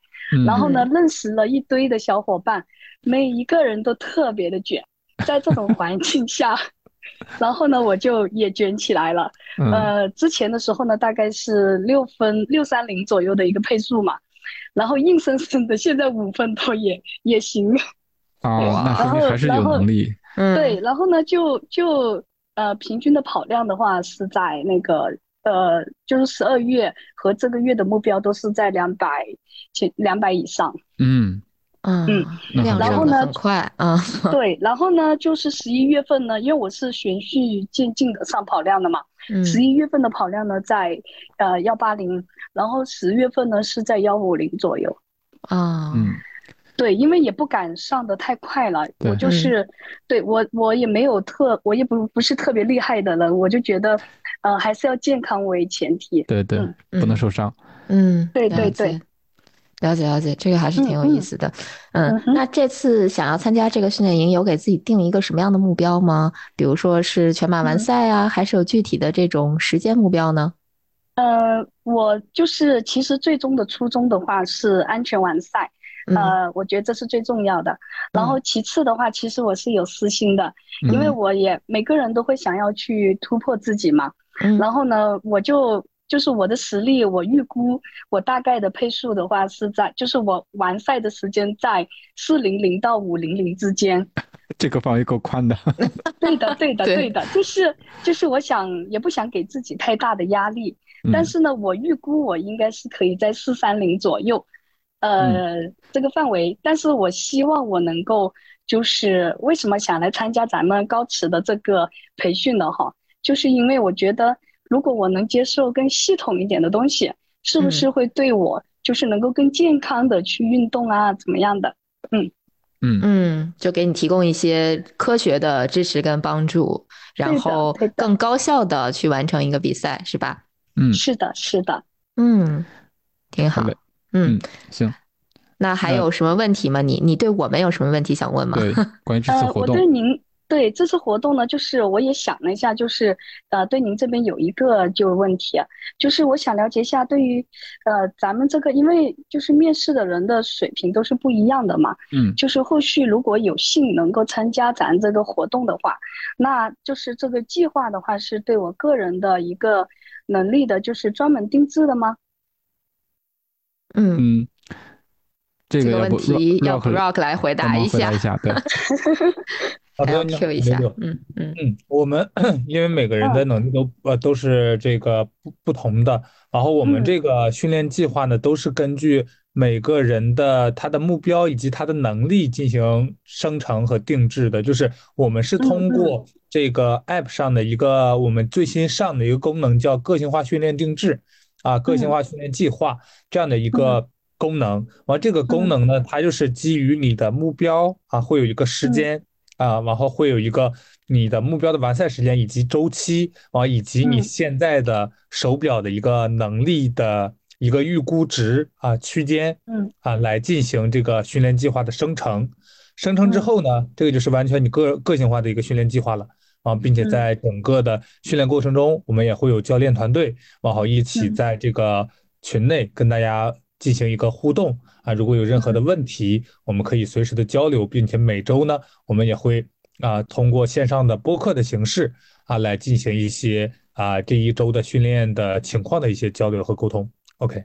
然后呢，认识了一堆的小伙伴。每一个人都特别的卷，在这种环境下，然后呢，我就也卷起来了。呃，之前的时候呢，大概是六分六三零左右的一个配速嘛，然后硬生生的现在五分多也也行。哦，那说明还是有能力。嗯，对，然后呢，就就呃，平均的跑量的话是在那个呃，就是十二月和这个月的目标都是在两百前两百以上。嗯。嗯嗯然后呢？快啊，对，然后呢，就是十一月份呢，因为我是循序渐进的上跑量的嘛。十一月份的跑量呢，在呃幺八零，然后十月份呢是在幺五零左右。啊，嗯，对，因为也不敢上的太快了，我就是，对我我也没有特，我也不不是特别厉害的人，我就觉得，呃，还是要健康为前提。对对，不能受伤。嗯，对对对。了解了解，这个还是挺有意思的。嗯，那这次想要参加这个训练营，有给自己定一个什么样的目标吗？比如说是全马完赛啊，还是有具体的这种时间目标呢？呃，我就是其实最终的初衷的话是安全完赛，呃，我觉得这是最重要的。然后其次的话，其实我是有私心的，因为我也每个人都会想要去突破自己嘛。然后呢，我就就是我的实力，我预估我大概的配速的话是在，就是我完赛的时间在四零零到五零零之间。这个范围够宽的。对的，对的，对的，就是就是我想也不想给自己太大的压力，但是呢，我预估我应该是可以在四三零左右，呃，这个范围。但是我希望我能够，就是为什么想来参加咱们高驰的这个培训呢哈，就是因为我觉得如果我能接受更系统一点的东西，是不是会对我就是能够更健康的去运动啊，怎么样的？嗯。嗯嗯，就给你提供一些科学的支持跟帮助，然后更高效的去完成一个比赛，是吧？嗯，是的，是的，嗯，挺好。嗯，行。那还有什么问题吗？你你对我们有什么问题想问吗？对，关于这次活动。我对您。对这次活动呢，就是我也想了一下，就是呃，对您这边有一个就问题，就是我想了解一下，对于呃咱们这个，因为就是面试的人的水平都是不一样的嘛，嗯，就是后续如果有幸能够参加咱这个活动的话，那就是这个计划的话是对我个人的一个能力的，就是专门定制的吗？嗯，这个问题要 Rock 来回答一下，对。好的，你一下，嗯嗯嗯，我们 因为每个人的能力都呃都是这个不不同的，然后我们这个训练计划呢，都是根据每个人的他的目标以及他的能力进行生成和定制的。就是我们是通过这个 App 上的一个我们最新上的一个功能，叫个性化训练定制啊，个性化训练计划这样的一个功能。完这个功能呢，它就是基于你的目标啊，会有一个时间。啊，然后会有一个你的目标的完赛时间以及周期，啊，以及你现在的手表的一个能力的一个预估值啊区间，嗯，啊，来进行这个训练计划的生成。生成之后呢，这个就是完全你个个性化的一个训练计划了啊，并且在整个的训练过程中，我们也会有教练团队，然后一起在这个群内跟大家进行一个互动。啊，如果有任何的问题，我们可以随时的交流，并且每周呢，我们也会啊通过线上的播客的形式啊来进行一些啊这一周的训练的情况的一些交流和沟通。OK。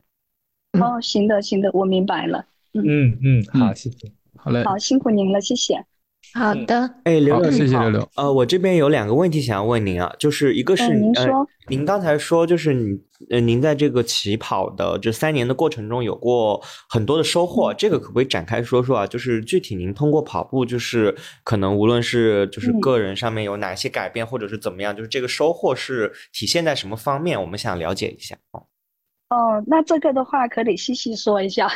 哦，行的，行的，我明白了。嗯嗯，好，谢谢。好嘞。好，辛苦您了，谢谢。好的，哎，刘刘，谢谢刘刘。呃，我这边有两个问题想要问您啊，就是一个是您说，您刚才说就是你呃，您在这个起跑的这三年的过程中有过很多的收获，这个可不可以展开说说啊？就是具体您通过跑步，就是可能无论是就是个人上面有哪些改变，或者是怎么样，就是这个收获是体现在什么方面？我们想了解一下哦。哦，那这个的话可得细细说一下，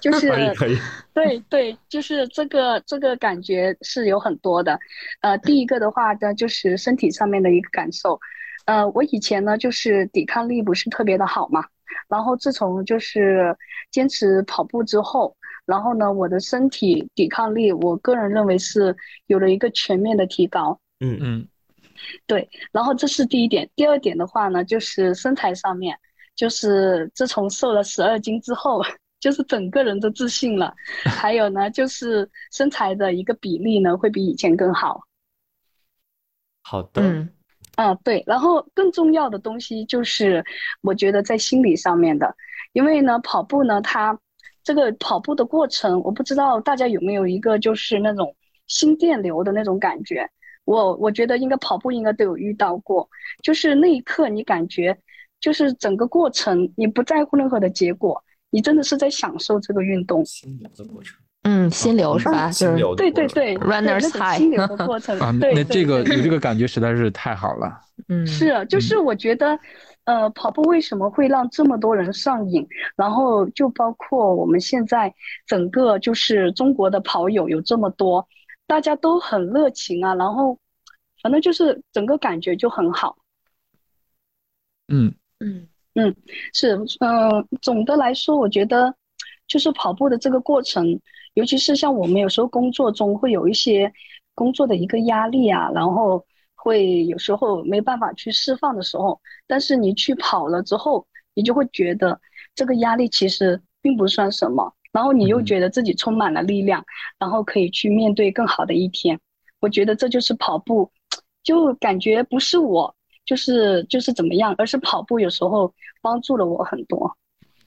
就是可以可以，对对，就是这个这个感觉是有很多的，呃，第一个的话呢，就是身体上面的一个感受，呃，我以前呢就是抵抗力不是特别的好嘛，然后自从就是坚持跑步之后，然后呢，我的身体抵抗力，我个人认为是有了一个全面的提高，嗯。嗯，对，然后这是第一点，第二点的话呢，就是身材上面。就是自从瘦了十二斤之后，就是整个人都自信了。还有呢，就是身材的一个比例呢，会比以前更好。好的。嗯。啊，对。然后更重要的东西就是，我觉得在心理上面的，因为呢，跑步呢，它这个跑步的过程，我不知道大家有没有一个就是那种心电流的那种感觉。我我觉得应该跑步应该都有遇到过，就是那一刻你感觉。就是整个过程，你不在乎任何的结果，你真的是在享受这个运动。心流的过程，嗯，心流是吧？心流对对对，runners high。心流的过程啊，那这个有这个感觉实在是太好了。嗯，是，就是我觉得，呃，跑步为什么会让这么多人上瘾？然后就包括我们现在整个就是中国的跑友有这么多，大家都很热情啊，然后反正就是整个感觉就很好。嗯。嗯嗯，是，嗯，总的来说，我觉得就是跑步的这个过程，尤其是像我们有时候工作中会有一些工作的一个压力啊，然后会有时候没办法去释放的时候，但是你去跑了之后，你就会觉得这个压力其实并不算什么，然后你又觉得自己充满了力量，然后可以去面对更好的一天。我觉得这就是跑步，就感觉不是我，就是就是怎么样，而是跑步有时候帮助了我很多。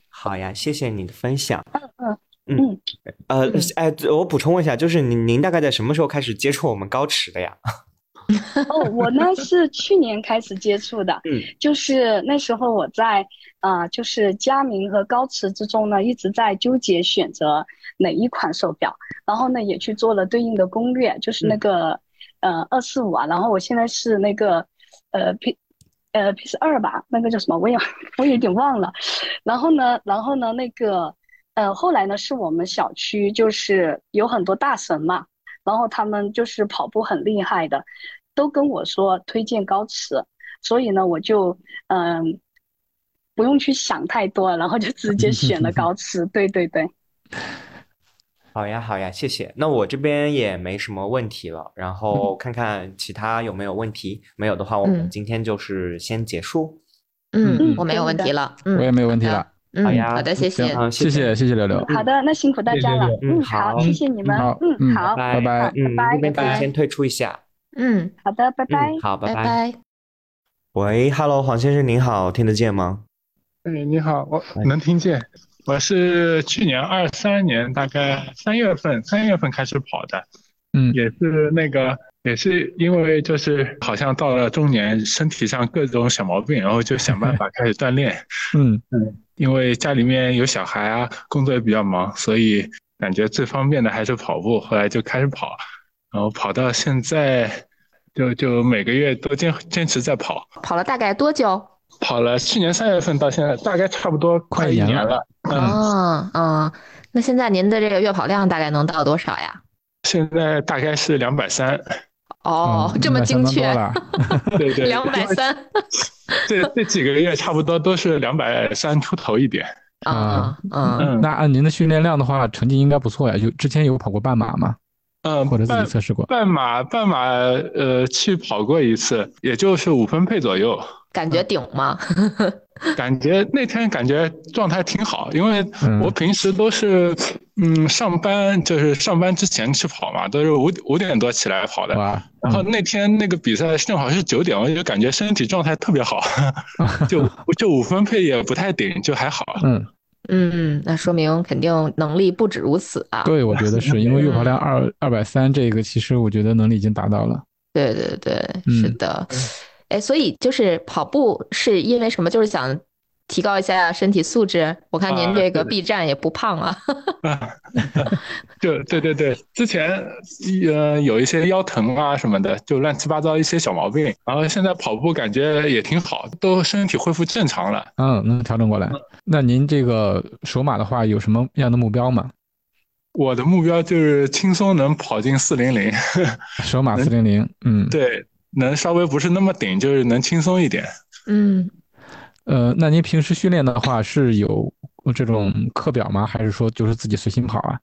好呀，谢谢你的分享。嗯嗯嗯，呃，哎，我补充问一下，就是您您大概在什么时候开始接触我们高驰的呀？哦，我呢是去年开始接触的，嗯，就是那时候我在啊，就是佳明和高驰之中呢，一直在纠结选择哪一款手表，然后呢也去做了对应的攻略，就是那个呃二四五啊，然后我现在是那个呃 P 呃 P 四二吧，那个叫什么我也我有点忘了，然后呢，然后呢那个呃后来呢是我们小区就是有很多大神嘛。然后他们就是跑步很厉害的，都跟我说推荐高驰，所以呢，我就嗯不用去想太多，然后就直接选了高驰。对对对，好呀好呀，谢谢。那我这边也没什么问题了，然后看看其他有没有问题，没有的话，我们今天就是先结束。嗯，我没有问题了，嗯我也没有问题了。好呀，好的，谢谢，谢谢，谢谢刘刘。好的，那辛苦大家了。嗯，好，谢谢你们。嗯，好，拜拜，嗯，这边可以先退出一下。嗯，好的，拜拜。好，拜拜。喂，Hello，黄先生您好，听得见吗？哎，你好，我能听见。我是去年二三年大概三月份，三月份开始跑的。嗯，也是那个。也是因为就是好像到了中年，身体上各种小毛病，然后就想办法开始锻炼。嗯嗯，因为家里面有小孩啊，工作也比较忙，所以感觉最方便的还是跑步。后来就开始跑，然后跑到现在，就就每个月都坚坚持在跑。跑了大概多久？跑了去年三月份到现在，大概差不多快一年了。嗯嗯，那现在您的这个月跑量大概能到多少呀？现在大概是两百三。哦，这么精确，对对，两百三，这这几个月差不多都是两百三出头一点啊嗯，那按您的训练量的话，成绩应该不错呀。有之前有跑过半马吗？嗯，或者自己测试过半马，半马呃去跑过一次，也就是五分配左右。感觉顶吗？感觉那天感觉状态挺好，因为我平时都是嗯上班就是上班之前去跑嘛，都是五五点多起来跑的。然后那天那个比赛正好是九点，我就感觉身体状态特别好，就 就五分配也不太顶，就还好。嗯嗯，那说明肯定能力不止如此啊。对，我觉得是因为月跑量二二百三，这个其实我觉得能力已经达到了。对对对，是的。哎，所以就是跑步是因为什么？就是想提高一下身体素质。我看您这个 B 站也不胖啊。就 对对对，之前呃有一些腰疼啊什么的，就乱七八糟一些小毛病。然后现在跑步感觉也挺好，都身体恢复正常了。嗯，能调整过来。那您这个首马的话有什么样的目标吗？我的目标就是轻松能跑进四零零。首马四零零，嗯，对。能稍微不是那么顶，就是能轻松一点。嗯，呃，那您平时训练的话是有这种课表吗？还是说就是自己随心跑啊？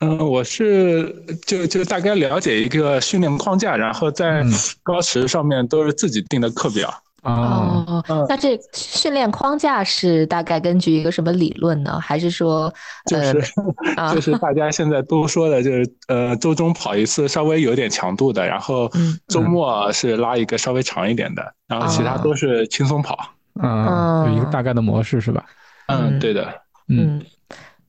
嗯，我是就就大概了解一个训练框架，然后在高驰上面都是自己定的课表。哦，那这训练框架是大概根据一个什么理论呢？还是说，就是 就是大家现在都说的，就是呃，周中跑一次稍微有点强度的，然后周末是拉一个稍微长一点的，然后其他都是轻松跑。嗯，有一个大概的模式是吧？嗯，对的。嗯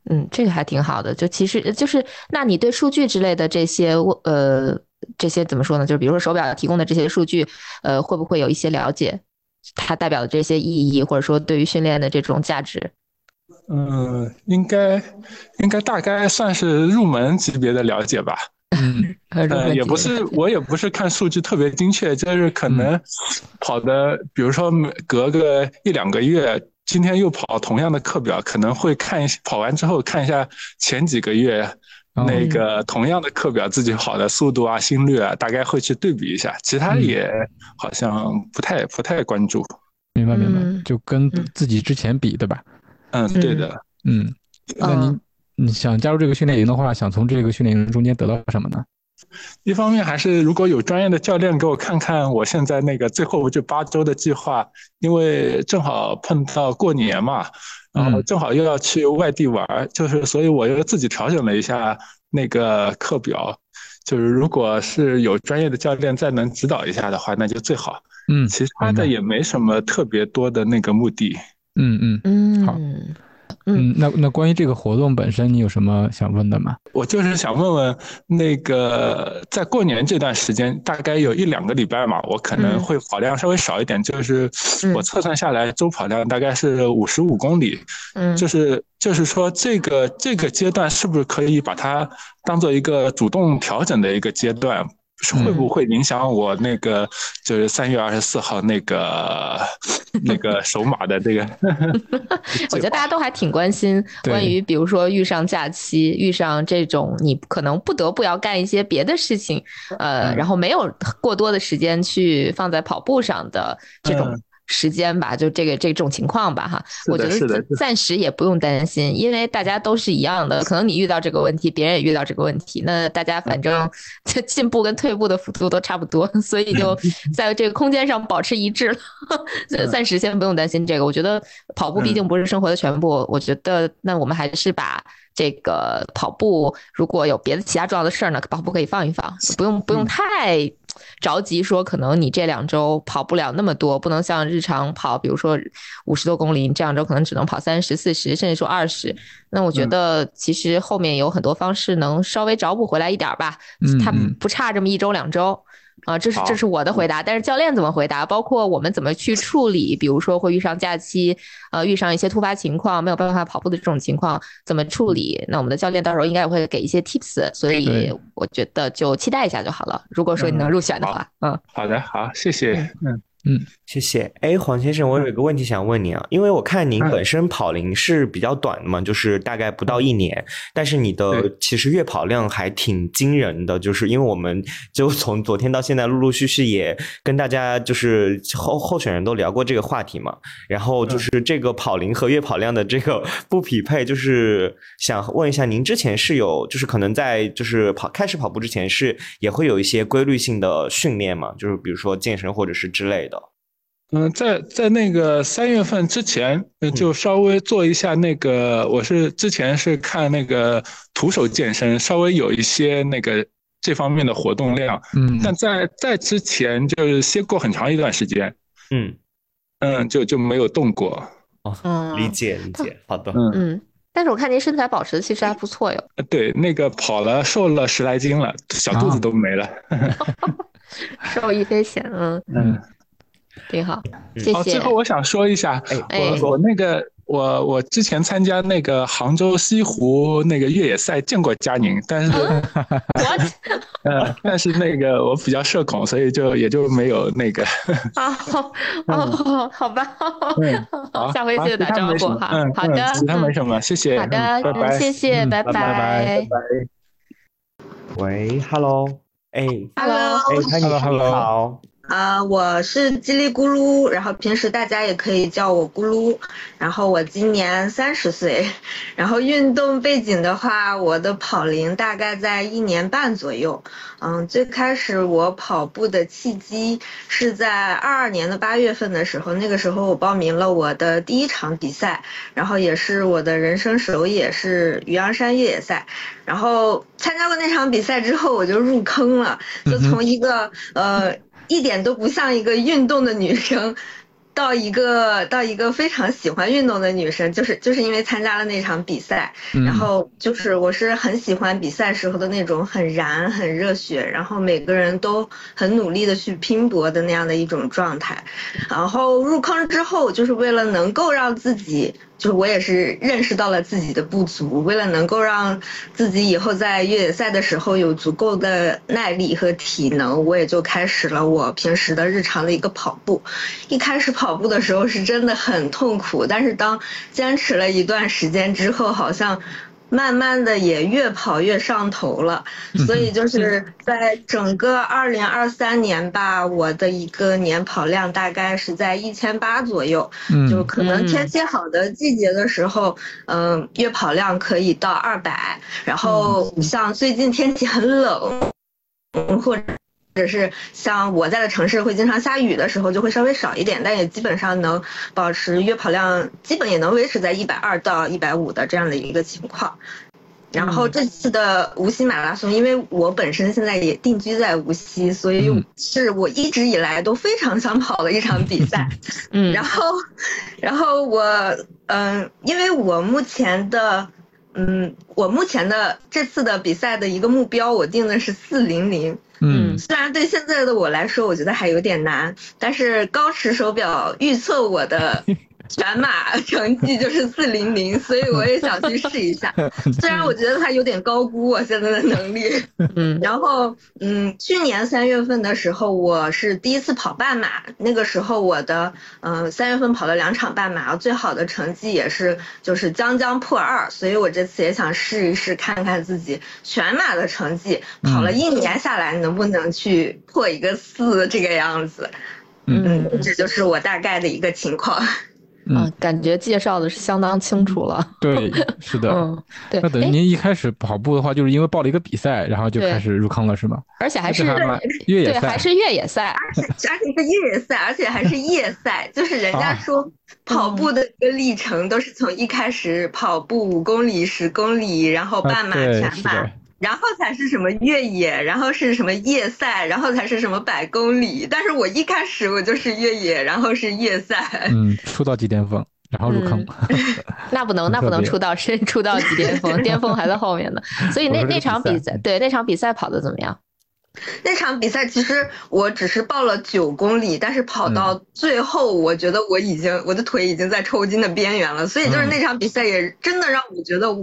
嗯，这个还挺好的。就其实就是，那你对数据之类的这些，呃，这些怎么说呢？就是比如说手表提供的这些数据，呃，会不会有一些了解？它代表的这些意义，或者说对于训练的这种价值，嗯，应该应该大概算是入门级别的了解吧。嗯，呃，也不是，我也不是看数据特别精确，就是可能跑的，比如说隔个一两个月，今天又跑同样的课表，可能会看一跑完之后看一下前几个月。那个同样的课表，自己跑的速度啊、心率啊，大概会去对比一下，其他也好像不太不太关注。明白明白，就跟自己之前比，对吧？嗯，对的。嗯，那您你想加入这个训练营的话，想从这个训练营中间得到什么呢？一方面还是如果有专业的教练给我看看我现在那个最后这八周的计划，因为正好碰到过年嘛，然后正好又要去外地玩，就是所以我又自己调整了一下那个课表，就是如果是有专业的教练再能指导一下的话，那就最好。嗯，其他的也没什么特别多的那个目的。嗯嗯嗯，好。嗯，那那关于这个活动本身，你有什么想问的吗？我就是想问问，那个在过年这段时间，大概有一两个礼拜嘛，我可能会跑量稍微少一点，就是我测算下来周跑量大概是五十五公里。嗯，就是就是说，这个这个阶段是不是可以把它当做一个主动调整的一个阶段？会不会影响我那个就是三月二十四号那个那个首马的这个？我觉得大家都还挺关心关于，比如说遇上假期，遇上这种你可能不得不要干一些别的事情，呃，然后没有过多的时间去放在跑步上的这种。时间吧，就这个这种情况吧，哈，我觉得暂时也不用担心，因为大家都是一样的，可能你遇到这个问题，别人也遇到这个问题，那大家反正这进步跟退步的幅度都差不多，所以就 在这个空间上保持一致了。暂时先不用担心这个，我觉得跑步毕竟不是生活的全部，我觉得那我们还是把这个跑步，如果有别的其他重要的事儿呢，跑步可以放一放，不用不用太。着急说，可能你这两周跑不了那么多，不能像日常跑，比如说五十多公里，你这两周可能只能跑三十四十，甚至说二十。那我觉得其实后面有很多方式能稍微找补回来一点吧，它不差这么一周两周。啊，这是这是我的回答，但是教练怎么回答？包括我们怎么去处理？比如说会遇上假期，呃，遇上一些突发情况，没有办法跑步的这种情况，怎么处理？那我们的教练到时候应该也会给一些 tips，所以我觉得就期待一下就好了。如果说你能入选的话，嗯，好的，好，谢谢，嗯。嗯，谢谢。哎，黄先生，我有一个问题想问你啊，因为我看您本身跑龄是比较短的嘛，就是大概不到一年，但是你的其实月跑量还挺惊人的，就是因为我们就从昨天到现在陆陆续续也跟大家就是候候选人都聊过这个话题嘛，然后就是这个跑龄和月跑量的这个 不匹配，就是想问一下，您之前是有就是可能在就是跑开始跑步之前是也会有一些规律性的训练嘛，就是比如说健身或者是之类。嗯，在在那个三月份之前，就稍微做一下那个，我是之前是看那个徒手健身，稍微有一些那个这方面的活动量。嗯，但在在之前就是歇过很长一段时间。嗯嗯，就就没有动过。哦，理解理解，好的。嗯嗯，但是我看您身材保持的其实还不错哟。对，那个跑了瘦了十来斤了，小肚子都没了。受益匪浅，嗯嗯。挺好，谢谢。最后我想说一下，我我那个我我之前参加那个杭州西湖那个越野赛见过佳宁，但是 嗯，但是那个我比较社恐，所以就也就没有那个。好好，好吧，好，下回记得打招呼哈。嗯好的，其他没什么，谢谢。好的，拜拜，谢谢，拜拜，拜拜。喂，Hello，哎，Hello，哎，Hello，你好。啊，我是叽里咕噜，然后平时大家也可以叫我咕噜。然后我今年三十岁，然后运动背景的话，我的跑龄大概在一年半左右。嗯，最开始我跑步的契机是在二二年的八月份的时候，那个时候我报名了我的第一场比赛，然后也是我的人生首野是渔阳山越野赛。然后参加过那场比赛之后，我就入坑了，就从一个呃。一点都不像一个运动的女生，到一个到一个非常喜欢运动的女生，就是就是因为参加了那场比赛，然后就是我是很喜欢比赛时候的那种很燃、很热血，然后每个人都很努力的去拼搏的那样的一种状态，然后入坑之后，就是为了能够让自己。就是我也是认识到了自己的不足，为了能够让自己以后在越野赛的时候有足够的耐力和体能，我也就开始了我平时的日常的一个跑步。一开始跑步的时候是真的很痛苦，但是当坚持了一段时间之后，好像。慢慢的也越跑越上头了，所以就是在整个二零二三年吧，我的一个年跑量大概是在一千八左右，就可能天气好的季节的时候，嗯，月跑量可以到二百，然后像最近天气很冷，或者者是像我在的城市会经常下雨的时候，就会稍微少一点，但也基本上能保持月跑量，基本也能维持在一百二到一百五的这样的一个情况。然后这次的无锡马拉松，因为我本身现在也定居在无锡，所以是我一直以来都非常想跑的一场比赛。嗯，然后，然后我，嗯，因为我目前的，嗯，我目前的这次的比赛的一个目标，我定的是四零零。嗯，虽然对现在的我来说，我觉得还有点难，但是高驰手表预测我的。全马成绩就是四零零，所以我也想去试一下。虽然我觉得他有点高估我现在的能力。嗯，然后嗯，去年三月份的时候，我是第一次跑半马，那个时候我的嗯三月份跑了两场半马，最好的成绩也是就是将将破二，所以我这次也想试一试，看看自己全马的成绩跑了一年下来能不能去破一个四这个样子。嗯，这就是我大概的一个情况。嗯，感觉介绍的是相当清楚了。对，是的。嗯，对。那等于您一开始跑步的话，就是因为报了一个比赛，然后就开始入坑了，是吗？而且还是越野赛，还是越野赛，而且而且是越野赛，而且还是夜 赛。就是人家说跑步的一个历程都是从一开始跑步五公里、十公里，然后半马、全马。然后才是什么越野，然后是什么夜赛，然后才是什么百公里。但是我一开始我就是越野，然后是夜赛。嗯，出道即巅峰，然后入坑。那不能，那不能出道先出道即巅峰，巅峰还在后面呢。所以那那场比赛，对那场比赛跑的怎么样？那场比赛其实我只是报了九公里，但是跑到最后，我觉得我已经我的腿已经在抽筋的边缘了，所以就是那场比赛也真的让我觉得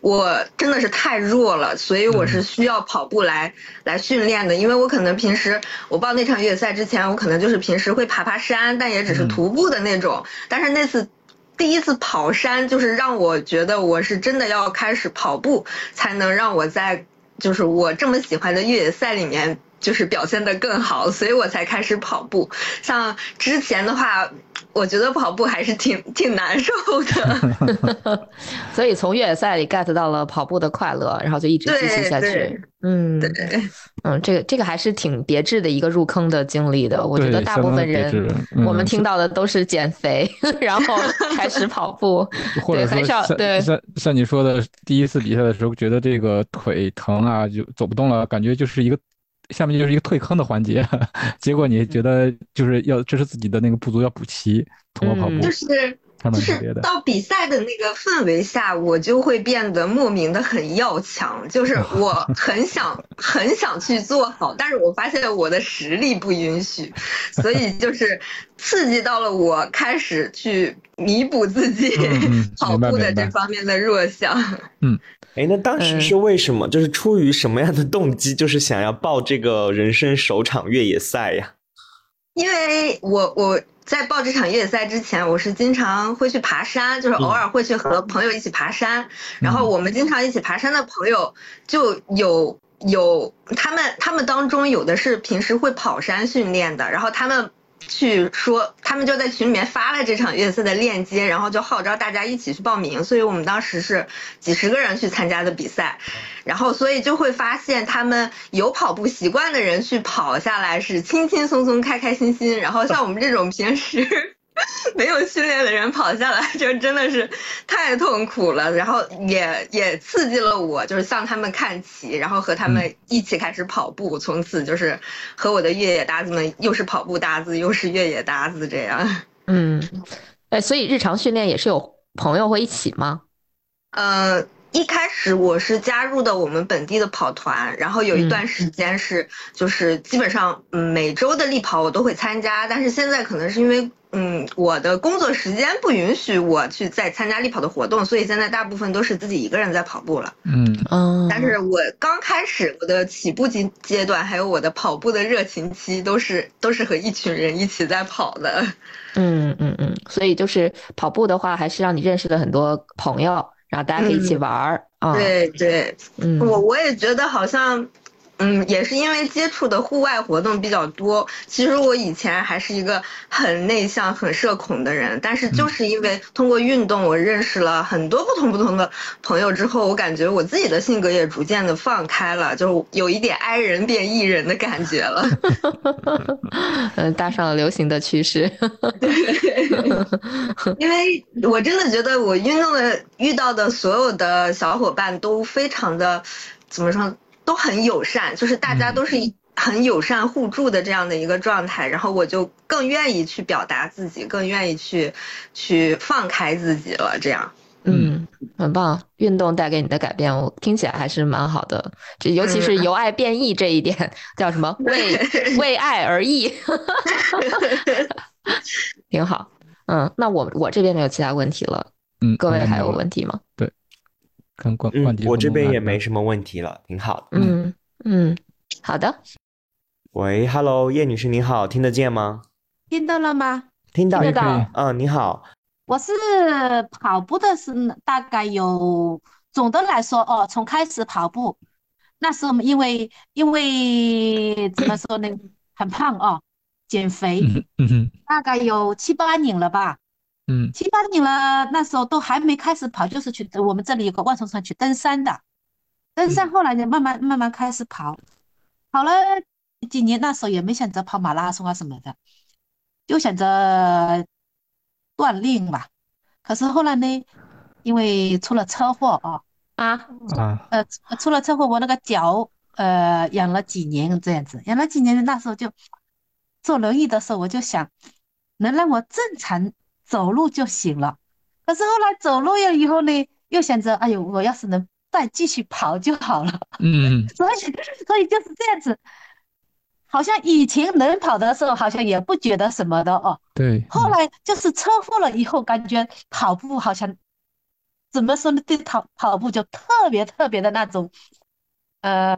我真的是太弱了，所以我是需要跑步来来训练的，因为我可能平时我报那场越野赛之前，我可能就是平时会爬爬山，但也只是徒步的那种，但是那次第一次跑山，就是让我觉得我是真的要开始跑步，才能让我在。就是我这么喜欢的越野赛里面，就是表现得更好，所以我才开始跑步。像之前的话，我觉得跑步还是挺挺难受的。所以从越野赛里 get 到了跑步的快乐，然后就一直继续下去。嗯，对，嗯，这个这个还是挺别致的一个入坑的经历的。我觉得大部分人，我们听到的都是减肥，然后开始跑步，或者很少对像像你说的，第一次比赛的时候觉得这个腿疼啊，就走不动了，感觉就是一个下面就是一个退坑的环节。结果你觉得就是要这是自己的那个不足要补齐，通过跑步。就是。就是到比赛的那个氛围下，我就会变得莫名的很要强，就是 我很想很想去做好，但是我发现我的实力不允许，所以就是刺激到了我开始去弥补自己 跑步的这方面的弱项。嗯，哎，那当时是为什么？就是出于什么样的动机？就是想要报这个人生首场越野赛呀？因为我我。在报这场越野赛之前，我是经常会去爬山，就是偶尔会去和朋友一起爬山。然后我们经常一起爬山的朋友就有有他们他们当中有的是平时会跑山训练的，然后他们。去说，他们就在群里面发了这场月色的链接，然后就号召大家一起去报名。所以我们当时是几十个人去参加的比赛，然后所以就会发现他们有跑步习惯的人去跑下来是轻轻松松、开开心心，然后像我们这种平时。没有训练的人跑下来就真的是太痛苦了，然后也也刺激了我，就是向他们看齐，然后和他们一起开始跑步，从此就是和我的越野搭子们又是跑步搭子又是越野搭子这样。嗯，哎，所以日常训练也是有朋友会一起吗？嗯。一开始我是加入的我们本地的跑团，然后有一段时间是就是基本上嗯每周的力跑我都会参加，但是现在可能是因为嗯我的工作时间不允许我去再参加力跑的活动，所以现在大部分都是自己一个人在跑步了。嗯嗯，但是我刚开始我的起步阶阶段，还有我的跑步的热情期，都是都是和一群人一起在跑的。嗯嗯嗯，所以就是跑步的话，还是让你认识了很多朋友。然后大家可以一起玩儿啊！对对，嗯，我我也觉得好像，嗯，也是因为接触的户外活动比较多。其实我以前还是一个很内向、很社恐的人，但是就是因为通过运动，我认识了很多不同不同的朋友之后，我感觉我自己的性格也逐渐的放开了，就有一点 I 人变 E 人的感觉了。嗯，搭上了流行的趋势。对，因为我真的觉得我运动的遇到的所有的小伙伴都非常的，怎么说？都很友善，就是大家都是很友善互助的这样的一个状态，然后我就更愿意去表达自己，更愿意去去放开自己了。这样，嗯，很棒。运动带给你的改变，我听起来还是蛮好的。这尤其是由爱变异这一点，叫什么？为为爱而异，挺好。嗯，那我我这边没有其他问题了。嗯，各位还有问题吗？对。嗯，我这边也没什么问题了，挺好的。嗯嗯，好的。喂，Hello，叶女士，您好，听得见吗？听到了吗？听到，听到。嗯，你好。我是跑步的是大概有，总的来说哦，从开始跑步那时候，因为因为怎么说呢，很胖哦，减肥，大概有七八年了吧。嗯，七八年了，那时候都还没开始跑，就是去我们这里有个万松山去登山的，登山后来就慢慢慢慢开始跑，跑了几年，那时候也没想着跑马拉松啊什么的，就想着锻炼吧。可是后来呢，因为出了车祸啊啊？啊。呃出了车祸，我那个脚呃养了几年这样子，养了几年，那时候就坐轮椅的时候，我就想能让我正常。走路就行了，可是后来走路了以后呢，又想着，哎呦，我要是能再继续跑就好了。嗯，所以所以就是这样子，好像以前能跑的时候，好像也不觉得什么的哦。对。后来就是车祸了以后，感觉跑步好像怎么说呢？对跑跑步就特别特别的那种，呃，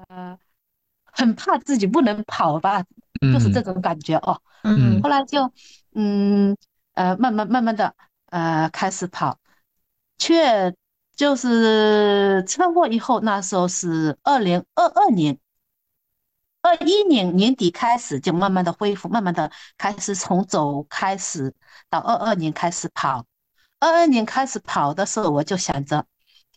很怕自己不能跑吧，就是这种感觉哦。嗯。后来就嗯。呃，慢慢慢慢的，呃，开始跑，却就是车祸以后，那时候是二零二二年，二一年年底开始就慢慢的恢复，慢慢的开始从走开始到二二年开始跑，二二年开始跑的时候，我就想着，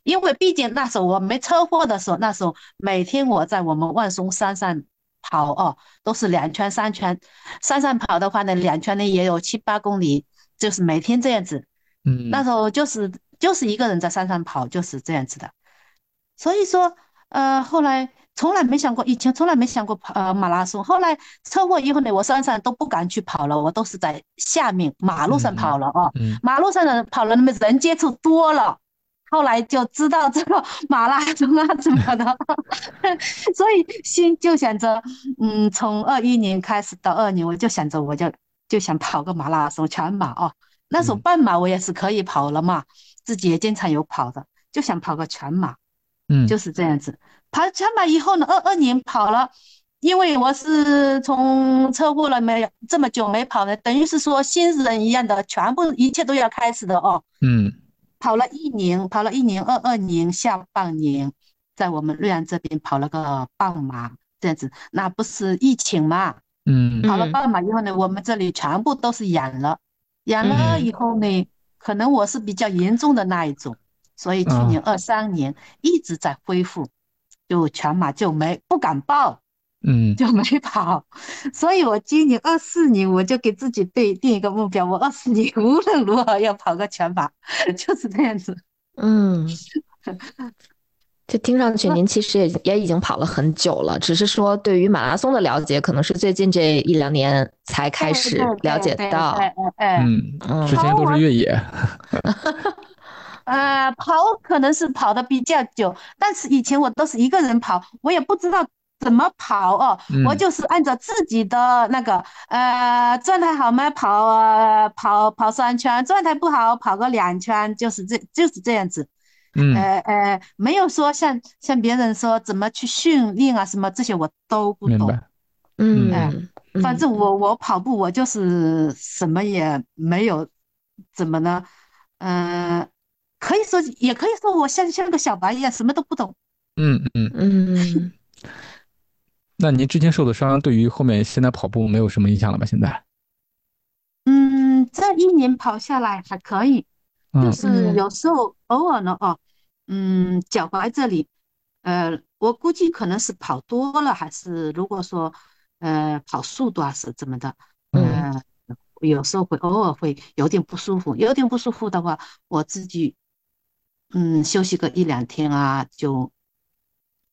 因为毕竟那时候我没车祸的时候，那时候每天我在我们万松山上。跑哦，都是两圈三圈，山上跑的话呢，两圈呢也有七八公里，就是每天这样子。嗯，那时候就是就是一个人在山上跑，就是这样子的。所以说，呃，后来从来没想过，以前从来没想过跑呃马拉松。后来车祸以后呢，我山上都不敢去跑了，我都是在下面马路上跑了哦。嗯，马路上的跑了，那么人接触多了。后来就知道这个马拉松啊怎么的，所以心就想着，嗯，从二一年开始到二年，我就想着我就就想跑个马拉松全马哦。那时候半马我也是可以跑了嘛，自己也经常有跑的，就想跑个全马，嗯，就是这样子。跑全马以后呢，二二年跑了，因为我是从车祸了没有这么久没跑呢，等于是说新人一样的，全部一切都要开始的哦。嗯。跑了一年，跑了一年，二二年下半年，在我们瑞安这边跑了个半马，这样子，那不是疫情嘛？嗯，跑了半马以后呢，我们这里全部都是阳了，阳了以后呢，可能我是比较严重的那一种，所以去年二三年一直在恢复，就全马就没不敢报。嗯，就没跑，所以我今年二四年我就给自己定定一个目标，我二四年 无论如何要跑个全马，就是这样子。嗯，这听上去您其实也也已经跑了很久了，只是说对于马拉松的了解，可能是最近这一两年才开始了解到。嗯，之前都是越野。呃，跑可能是跑的比较久，但是以前我都是一个人跑，我也不知道。怎么跑哦？我就是按照自己的那个呃状态好吗？跑跑跑三圈，状态不好跑个两圈，就是这就是这样子。嗯，呃呃，没有说像像别人说怎么去训练啊什么这些我都不懂。嗯，反正我我跑步我就是什么也没有，怎么呢？嗯，可以说也可以说我像像个小白一样，什么都不懂。嗯嗯嗯。那您之前受的伤对于后面现在跑步没有什么影响了吧？现在？嗯，这一年跑下来还可以，嗯就是有时候偶尔呢，哦，嗯，脚踝这里，呃，我估计可能是跑多了，还是如果说，呃，跑速度啊是怎么的，呃，有时候会偶尔会有点不舒服，有点不舒服的话，我自己，嗯，休息个一两天啊就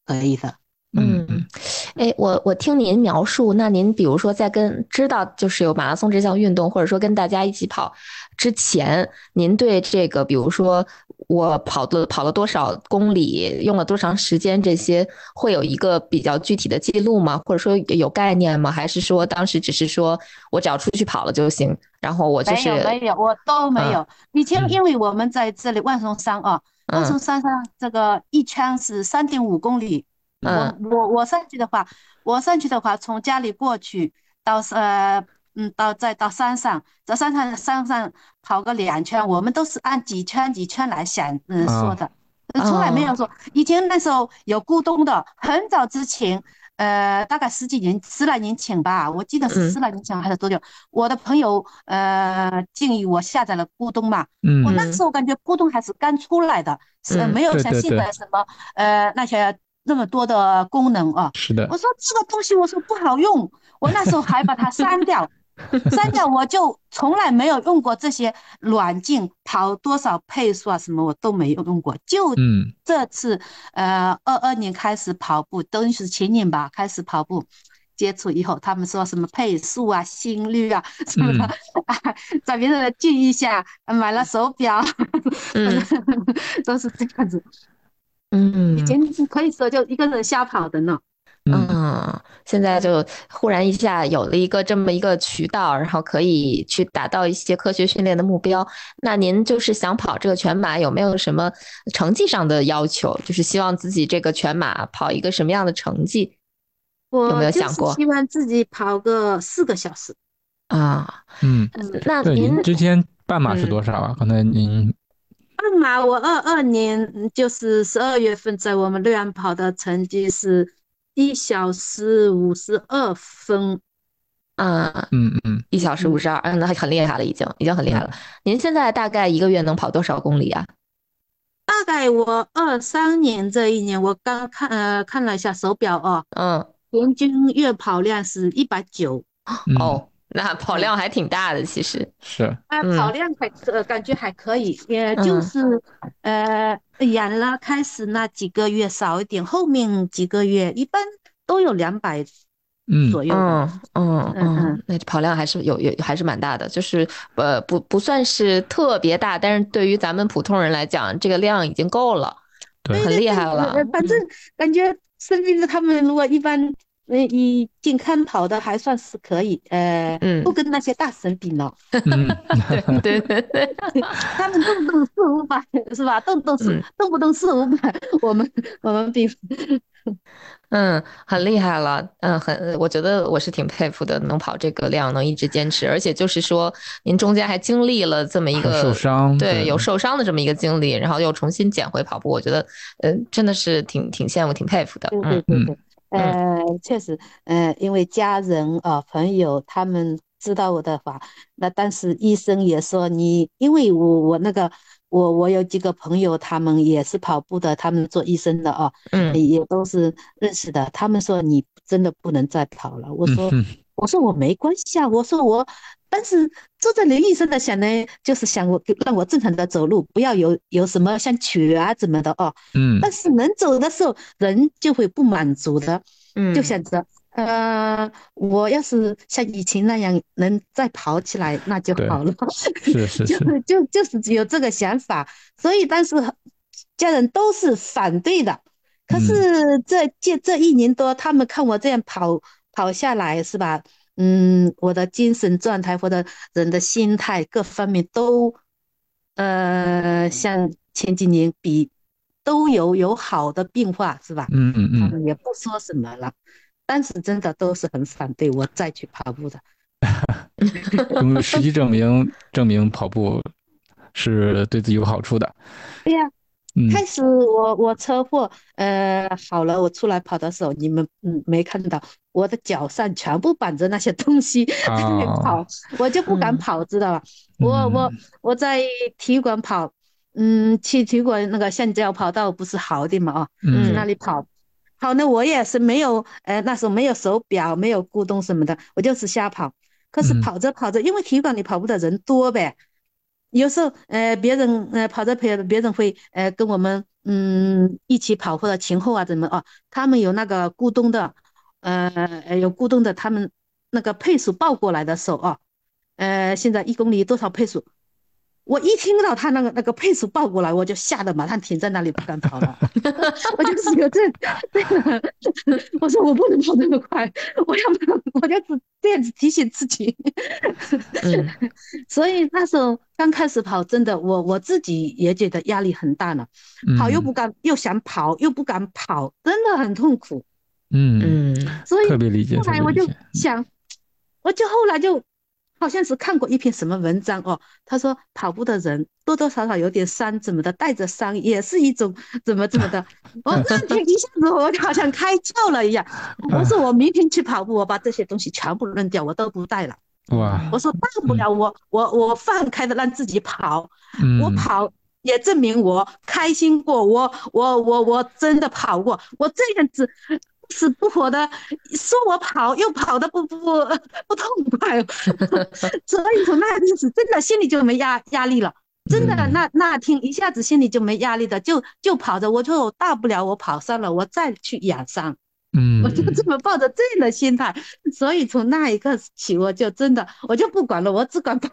可以的。嗯，哎，我我听您描述，那您比如说在跟知道就是有马拉松这项运动，或者说跟大家一起跑之前，您对这个，比如说我跑了跑了多少公里，用了多长时间，这些会有一个比较具体的记录吗？或者说有概念吗？还是说当时只是说我只要出去跑了就行？然后我就是没有没有，我都没有。嗯以前因为我们在这里万松山啊，万嗯松山上这个一圈是三点五公里。嗯我我我上去的话，我上去的话，从家里过去到呃嗯到再到山上，在山上山上跑个两圈，我们都是按几圈几圈来想嗯啊说的，呃从来没有说。以前那时候有咕咚的，很早之前。呃，大概十几年、十来年前吧，我记得是嗯十来年前还是多久？我的朋友呃建议我下载了咕咚嘛，嗯我那时候感觉咕咚还是刚出来的，是嗯没有像现在什么呃那些那么多的功能啊。是的我说这个东西我说不好用，我那时候还把它删掉，删掉我就从来没有用过这些软件，跑多少配速啊什么我都没有用过，就嗯这次呃二二年开始跑步，等于是前年吧开始跑步。接触以后，他们说什么配速啊、心率啊什么的，啊，在别人的建议下买了手表，嗯 都是这样子。嗯，以前可以说就一个人瞎跑的呢。嗯，现在就忽然一下有了一个这么一个渠道，然后可以去达到一些科学训练的目标。那您就是想跑这个全马，有没有什么成绩上的要求？就是希望自己这个全马跑一个什么样的成绩？我有没有想过希望自己跑个四个小时。啊？嗯，那您您之前半马是多少啊？刚才您半马我二二年嗯就是十二月份在我们瑞安跑的成绩是一小时五十二分。啊，嗯嗯，一小时五十二，嗯，那很厉害了，已经已经很厉害了。您现在大概一个月能跑多少公里啊？大概我二三年这一年，我刚看呃看了一下手表哦，嗯，平均月跑量是一百九。哦，那跑量还挺大的，其实。是。啊，嗯。跑量还呃、感觉还可以，也就嗯是、呃演了开始那几个月少一点，后面几个月一般都有两百嗯。左右。嗯嗯嗯嗯，那跑量还是有有还是蛮大的，就是呃不不算是特别大，但是对于咱们普通人来讲，这个量已经够了，对。很厉害了。呃反正感觉生病的他们如果一般，呃，以健康跑的还算是可以，呃，嗯。不跟那些大神比呢。嗯。对。对对，他们动不动四五百是吧？动不动是、嗯。动不动四五百，我们我们比 嗯，很厉害了，嗯，很，我觉得我是挺佩服的，能跑这个量，能一直坚持，而且就是说，您中间还经历了这么一个受伤对，有受伤的这么一个经历，然后又重新捡回跑步，我觉得，呃，真的是挺挺羡慕、挺佩服的，嗯嗯。对对对，呃，确实，呃，因为家人啊、朋友他们知道我的话，那但是医生也说你，因为我我那个我我有几个朋友，他们也是跑步的，他们做医生的啊，嗯。也都是认识的，他们说你真的不能再跑了，我说嗯我说我没关系啊，我说我，但是坐在轮椅上的想呢，就是想我让我正常的走路，不要有有什么像瘸啊怎么的哦。嗯但是能走的时候，人就会不满足的，嗯就想着，呃，我要是像以前那样能再跑起来，那就好了。是是就是就就就是有这个想法，所以当时家人都是反对的。可是这这这一年多，他们看我这样跑跑下来，是吧？嗯，我的精神状态或者人的心态各方面都，呃，像前几年比都有有好的变化，是吧？嗯嗯嗯，他们也不说什么了，但是真的都是很反对我再去跑步的。用实际证明证明跑步是对自己有好处的。对呀，开始我我车祸呃好了，我出来跑的时候，你们嗯没看到我的脚上全部绑着那些东西 在跑，我就不敢跑，知道吧？我我我在体育馆跑，嗯，去体育馆那个橡胶跑道不是好的嘛啊，去那里跑，跑呢我也是没有呃那时候没有手表，没有咕咚什么的，我就是瞎跑。可是跑着跑着，因为体育馆里跑步的人多呗。有时候，呃，别人呃跑着跑，别人会呃跟我们嗯一起跑或者前后啊怎么啊，他们有那个咕咚的，呃有咕咚的，他们那个配速报过来的时候啊，呃现在一公里多少配速？我一听到他那个那个配速报过来，我就吓得马上停在那里不敢跑了。我就是有这这个，我说我不能跑那么快，我要我就是这样子提醒自己。所以那时候刚开始跑，真的我我自己也觉得压力很大呢，跑又不敢，又想跑又不敢跑，真的很痛苦。嗯嗯，所以特别理解。后来我就想，我就后来就。好像是看过一篇什么文章哦，他说跑步的人多多少少有点伤，怎么的带着伤也是一种怎么怎么的。我那天一下子我好像开窍了一样，我说我明天去跑步，我把这些东西全部扔掉，我都不带了。哇！我说大不了我我我放开的让自己跑，我跑也证明我开心过，我我我我真的跑过，我这样子。死不活的，说我跑又跑的不不不痛快，所以从那开始真的心里就没压压力了，真的那那天一下子心里就没压力的，就就跑着，我说大不了我跑伤了，我再去养伤，嗯，我就这么抱着这样的心态，所以从那一刻起，我就真的我就不管了，我只管跑。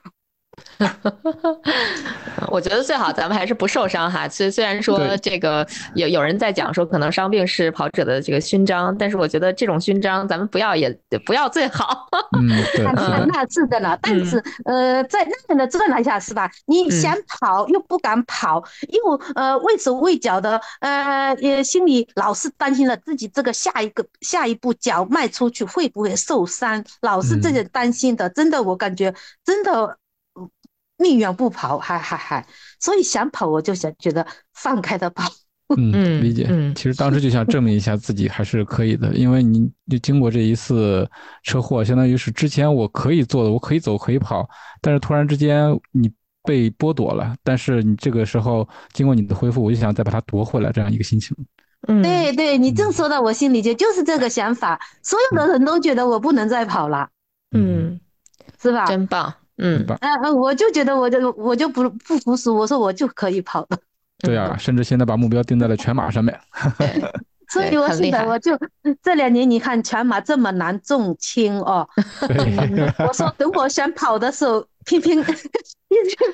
我觉得最好咱们还是不受伤哈。虽虽然说这个有有人在讲说可能伤病是跑者的这个勋章，但是我觉得这种勋章咱们不要也不要最好。嗯，对，那是的了。但是呃，在那样的状态下是吧？你想跑又不敢跑，又呃畏手畏脚的，呃也心里老是担心了自己这个下一个下一步脚迈出去会不会受伤，老是这些担心的。真的，我感觉真的。宁愿不跑，还还还，所以想跑我就想觉得放开的跑。嗯，理解。其实当时就想证明一下自己还是可以的，因为你就经过这一次车祸，相当于是之前我可以做的，我可以走可以跑，但是突然之间你被剥夺了。但是你这个时候经过你的恢复，我就想再把它夺回来，这样一个心情。嗯，对对，你正说到我心里，就就是这个想法。所有的人都觉得我不能再跑了，嗯，是吧？真棒。嗯，嗯嗯，我就觉得我就我就不不服输，我说我就可以跑了。对啊，甚至现在把目标定在了全马上面。所以我现在我就这两年你看全马这么难重轻哦，我说等我想跑的时候，偏偏偏偏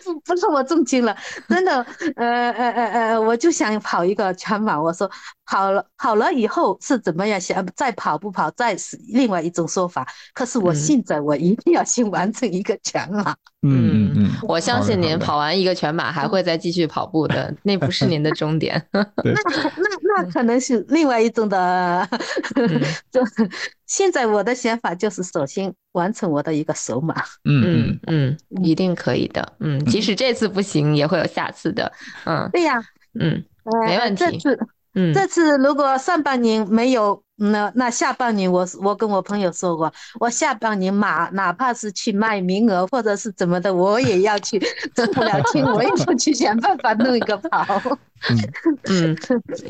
不 不是我重轻了，真的，呃呃呃呃，我就想跑一个全马，我说跑了跑了以后是怎么样想再跑不跑再是另外一种说法，可是我现在我一定要先完成一个全马。嗯嗯嗯，我相信您跑完一个全马还会再继续跑步的，那不是您的终点。那那那可能是另外一种的。就现在我的想法就是，首先完成我的一个首马。嗯嗯嗯，一定可以的。嗯，即使这次不行，也会有下次的。嗯，对呀。嗯，没问题。这次，嗯，这次如果上半年没有。那那下半年我我跟我朋友说过，我下半年马哪怕是去卖名额或者是怎么的，我也要去 挣不了钱，我也要去想办法弄一个跑。嗯，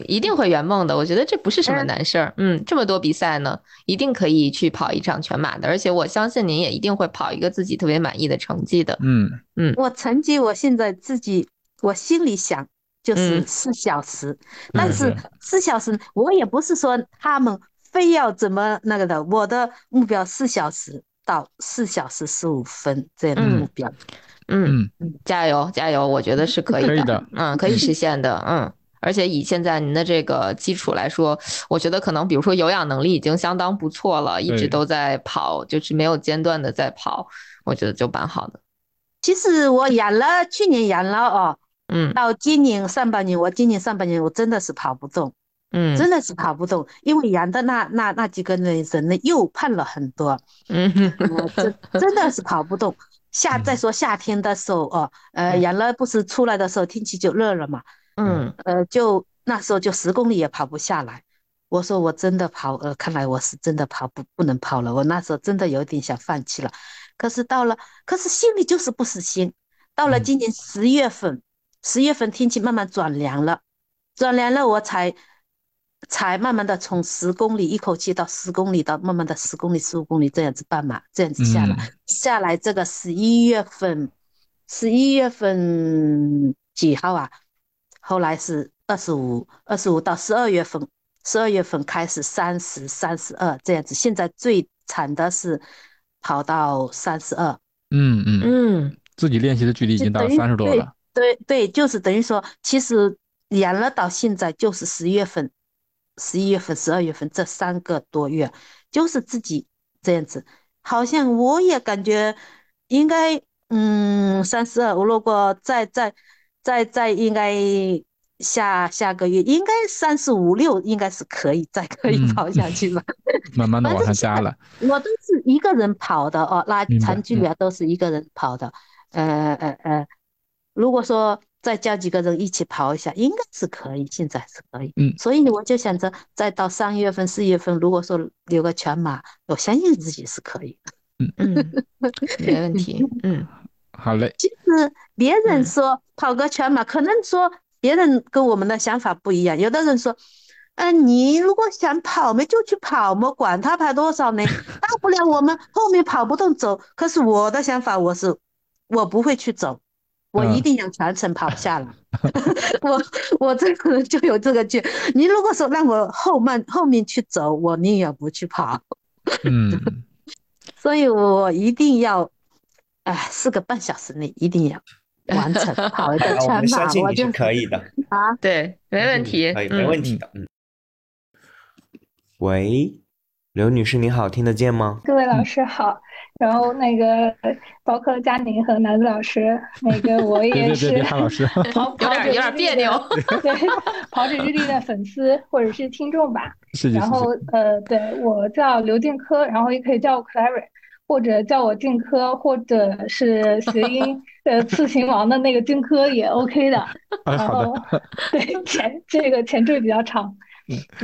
一定会圆梦的。我觉得这不是什么难事儿。嗯，这么多比赛呢，一定可以去跑一场全马的。而且我相信您也一定会跑一个自己特别满意的成绩的。嗯嗯，我成绩我现在自己我心里想。就是四小时，但是四小时我也不是说他们非要怎么那个的，我的目标四小时到四小时十五分这样的目标。嗯。嗯，加油加油，我觉得是可以的，嗯，可以实现的，嗯，而且以现在您的这个基础来说，我觉得可能比如说有氧能力已经相当不错了，一直都在跑，就是没有间断的在跑，我觉得就蛮好的。其实我养了，去年养了哦。嗯，到今年上半年，我今年上半年我真的是跑不动，嗯，真的是跑不动，因为养的那那那几个人人呢又胖了很多，嗯，真真的是跑不动。夏再说夏天的时候哦，呃，养了不是出来的时候天气就热了嘛，嗯，呃，就那时候就十公里也跑不下来。我说我真的跑，呃，看来我是真的跑不不能跑了。我那时候真的有点想放弃了。可是到了，可是心里就是不死心。到了今年十月份，十月份天气慢慢转凉了，转凉了，我才才慢慢的从十公里一口气到十公里，到慢慢的十公里、十五公里这样子半马，这样子下来，下来这个十一月份，十一月份几号啊？后来是二十五，二十五到十二月份。十二月份开始三十三十二这样子，现在最惨的是跑到三十二。嗯嗯嗯，自己练习的距离已经到三十多了。对对，就是等于说，其实延了到现在就是十月份、十一月份、十二月份这三个多月，就是自己这样子。好像我也感觉应该，嗯，三十二。我如果再再再再应该。下下个月应该三十五六应该是可以再可以跑下去了，慢慢的往上加了。我都是一个人跑的哦，拉长距离啊都是一个人跑的。呃呃呃，如果说再叫几个人一起跑一下，应该是可以，现在是可以。嗯，所以我就想着再到三月份四月份，如果说留个全马，我相信自己是可以。嗯嗯，没问题。嗯，好嘞。其实别人说跑个全马，可能说。别人跟我们的想法不一样，有的人说，哎，你如果想跑嘛，就去跑嘛，管他跑多少呢？大不了我们后面跑不动走。可是我的想法，我是我不会去走，我一定要全程跑下来。我我这个人就有这个劲。你如果说让我后慢后面去走，我宁愿不去跑。嗯，所以我一定要，哎，四个半小时内一定要。完成跑一个 全马，我就可以的啊，对，没问题，可以，没问题的，嗯。喂，刘女士，您好，听得见吗？各位老师好，然后那个包括佳宁和南子老师，那个我也是老师，有点有点别扭，对，跑者日历的粉丝或者是听众吧。是然后呃，对我叫刘静科，然后也可以叫我 Clary。或者叫我静科，或者是谐音呃刺秦王的那个静科也 OK 的。然后对前这个前缀比较长。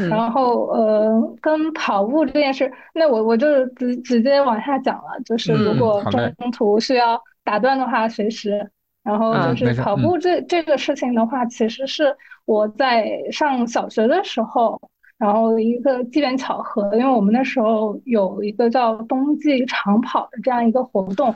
然后呃，跟跑步这件事，那我我就直直接往下讲了。就是如果中途需要打断的话，随时。然后就是跑步这这个事情的话，其实是我在上小学的时候。然后一个机缘巧合，因为我们那时候有一个叫冬季长跑的这样一个活动，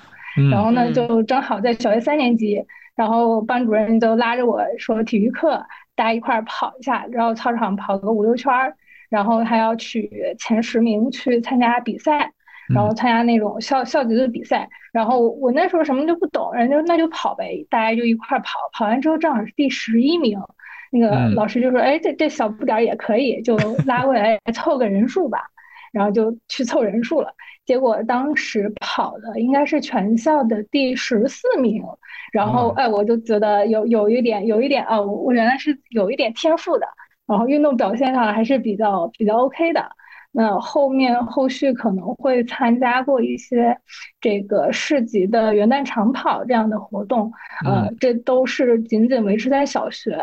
然后呢就正好在小学三年级，然后班主任就拉着我说体育课大家一块儿跑一下，然后操场跑个五六圈儿，然后还要取前十名去参加比赛，然后参加那种校校级的比赛，然后我那时候什么都不懂，人家那就跑呗，大家就一块儿跑，跑完之后正好是第十一名。那个老师就说：“哎，这这小不点儿也可以，就拉过来凑个人数吧。”然后就去凑人数了。结果当时跑的应该是全校的第十四名。然后哎，我就觉得有有一点有一点啊，我我原来是有一点天赋的。然后运动表现上还是比较比较 OK 的。那后面后续可能会参加过一些这个市级的元旦长跑这样的活动。呃，这都是仅仅维持在小学。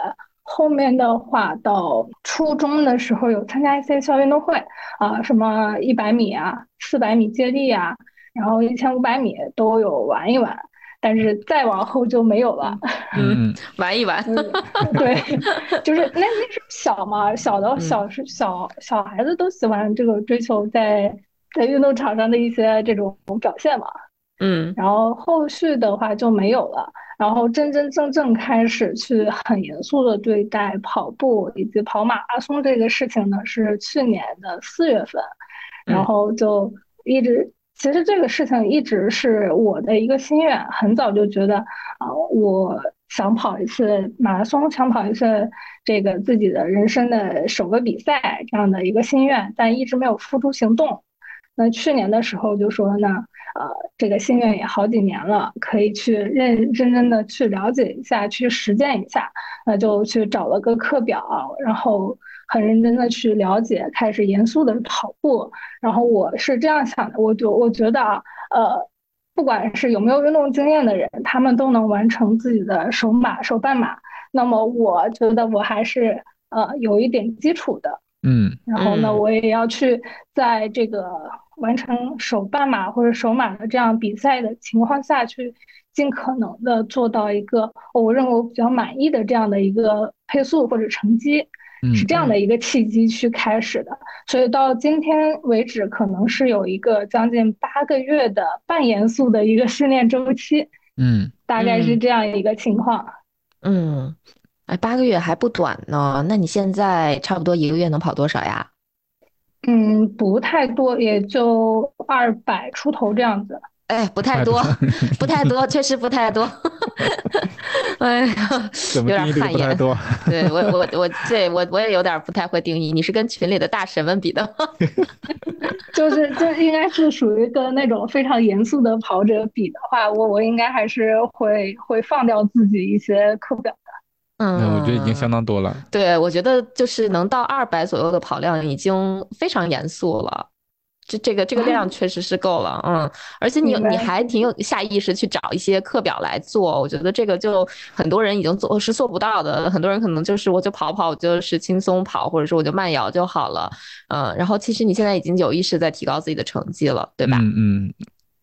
后面的话，到初中的时候有参加一些校运动会啊，什么一百米啊、四百米接力啊，然后一千五百米都有玩一玩，但是再往后就没有了。嗯，玩一玩。对，就是那那时候小嘛，小的小是小小孩子都喜欢这个追求在在运动场上的一些这种表现嘛。嗯，然后后续的话就没有了。然后真真正正开始去很严肃的对待跑步以及跑马拉松这个事情呢，是去年的四月份，然后就一直，其实这个事情一直是我的一个心愿，很早就觉得啊，我想跑一次马拉松，想跑一次这个自己的人生的首个比赛这样的一个心愿，但一直没有付诸行动。那去年的时候就说呢。呃，这个心愿也好几年了，可以去认认真真的去了解一下，去实践一下。那就去找了个课表，然后很认真的去了解，开始严肃的跑步。然后我是这样想的，我就我觉得啊，呃，不管是有没有运动经验的人，他们都能完成自己的首马、首半马。那么我觉得我还是呃有一点基础的。嗯，然后呢，我也要去在这个完成首半马或者首马的这样比赛的情况下去，尽可能的做到一个我认为我比较满意的这样的一个配速或者成绩，是这样的一个契机去开始的。所以到今天为止，可能是有一个将近八个月的半严肃的一个训练周期。嗯，大概是这样一个情况。嗯。哎，八个月还不短呢。那你现在差不多一个月能跑多少呀？嗯，不太多，也就二百出头这样子。哎，不太多，不太多，确实不太多。哎呀，有点汗颜。对我，我，我，对我，我也有点不太会定义。你是跟群里的大神们比的吗？就是，就应该是属于跟那种非常严肃的跑者比的话，我，我应该还是会会放掉自己一些课表。嗯，我觉得已经相当多了。对，我觉得就是能到二百左右的跑量已经非常严肃了。这这个这个量确实是够了，嗯。而且你你还挺有下意识去找一些课表来做，我觉得这个就很多人已经做是做不到的。很多人可能就是我就跑跑，我就是轻松跑，或者说我就慢摇就好了，嗯。然后其实你现在已经有意识在提高自己的成绩了，对吧？嗯嗯。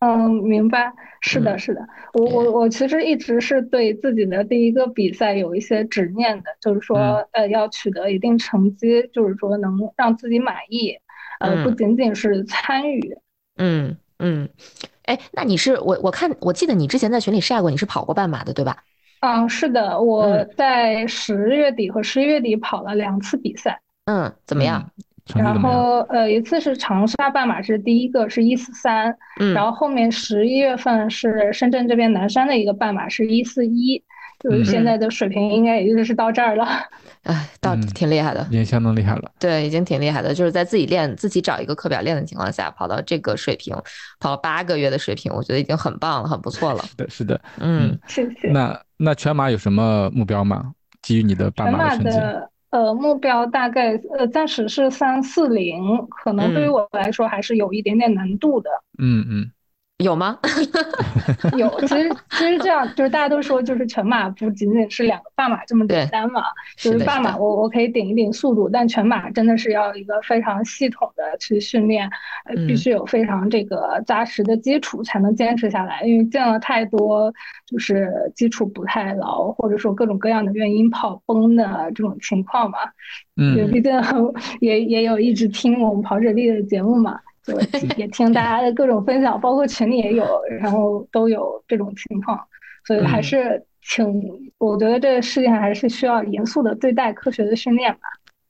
嗯，明白，是的，是的，我我我其实一直是对自己的第一个比赛有一些执念的，就是说，呃，要取得一定成绩，就是说能让自己满意，呃，不仅仅是参与。嗯嗯，哎，那你是我我看我记得你之前在群里晒过，你是跑过半马的，对吧？嗯，是的，我在十月底和十一月底跑了两次比赛。嗯，怎么样？然后呃，一次是长沙半马是第一个是一四三，然后后面十一月份是深圳这边南山的一个半马是一四一，就是现在的水平应该也就是到这儿了。哎，到挺厉害的，已经相当厉害了。对，已经挺厉害的，就是在自己练、自己找一个课表练的情况下跑到这个水平，跑了八个月的水平，我觉得已经很棒了，很不错了。是的，是的，嗯，谢谢。那那全马有什么目标吗？基于你的半马的成绩。呃，目标大概呃暂时是三四零，可能对于我来说还是有一点点难度的。嗯嗯。有吗？有，其实其实这样就是大家都说，就是全马不仅仅是两个半马这么简单嘛。就是半马我我可以顶一顶速度，但全马真的是要一个非常系统的去训练，呃，必须有非常这个扎实的基础才能坚持下来。因为见了太多就是基础不太牢，或者说各种各样的原因跑崩的这种情况嘛。嗯。毕竟 也也有一直听我们跑者力的节目嘛。就也听大家的各种分享，包括群里也有，然后都有这种情况，所以还是请，我觉得这个世界上还是需要严肃的对待科学的训练吧。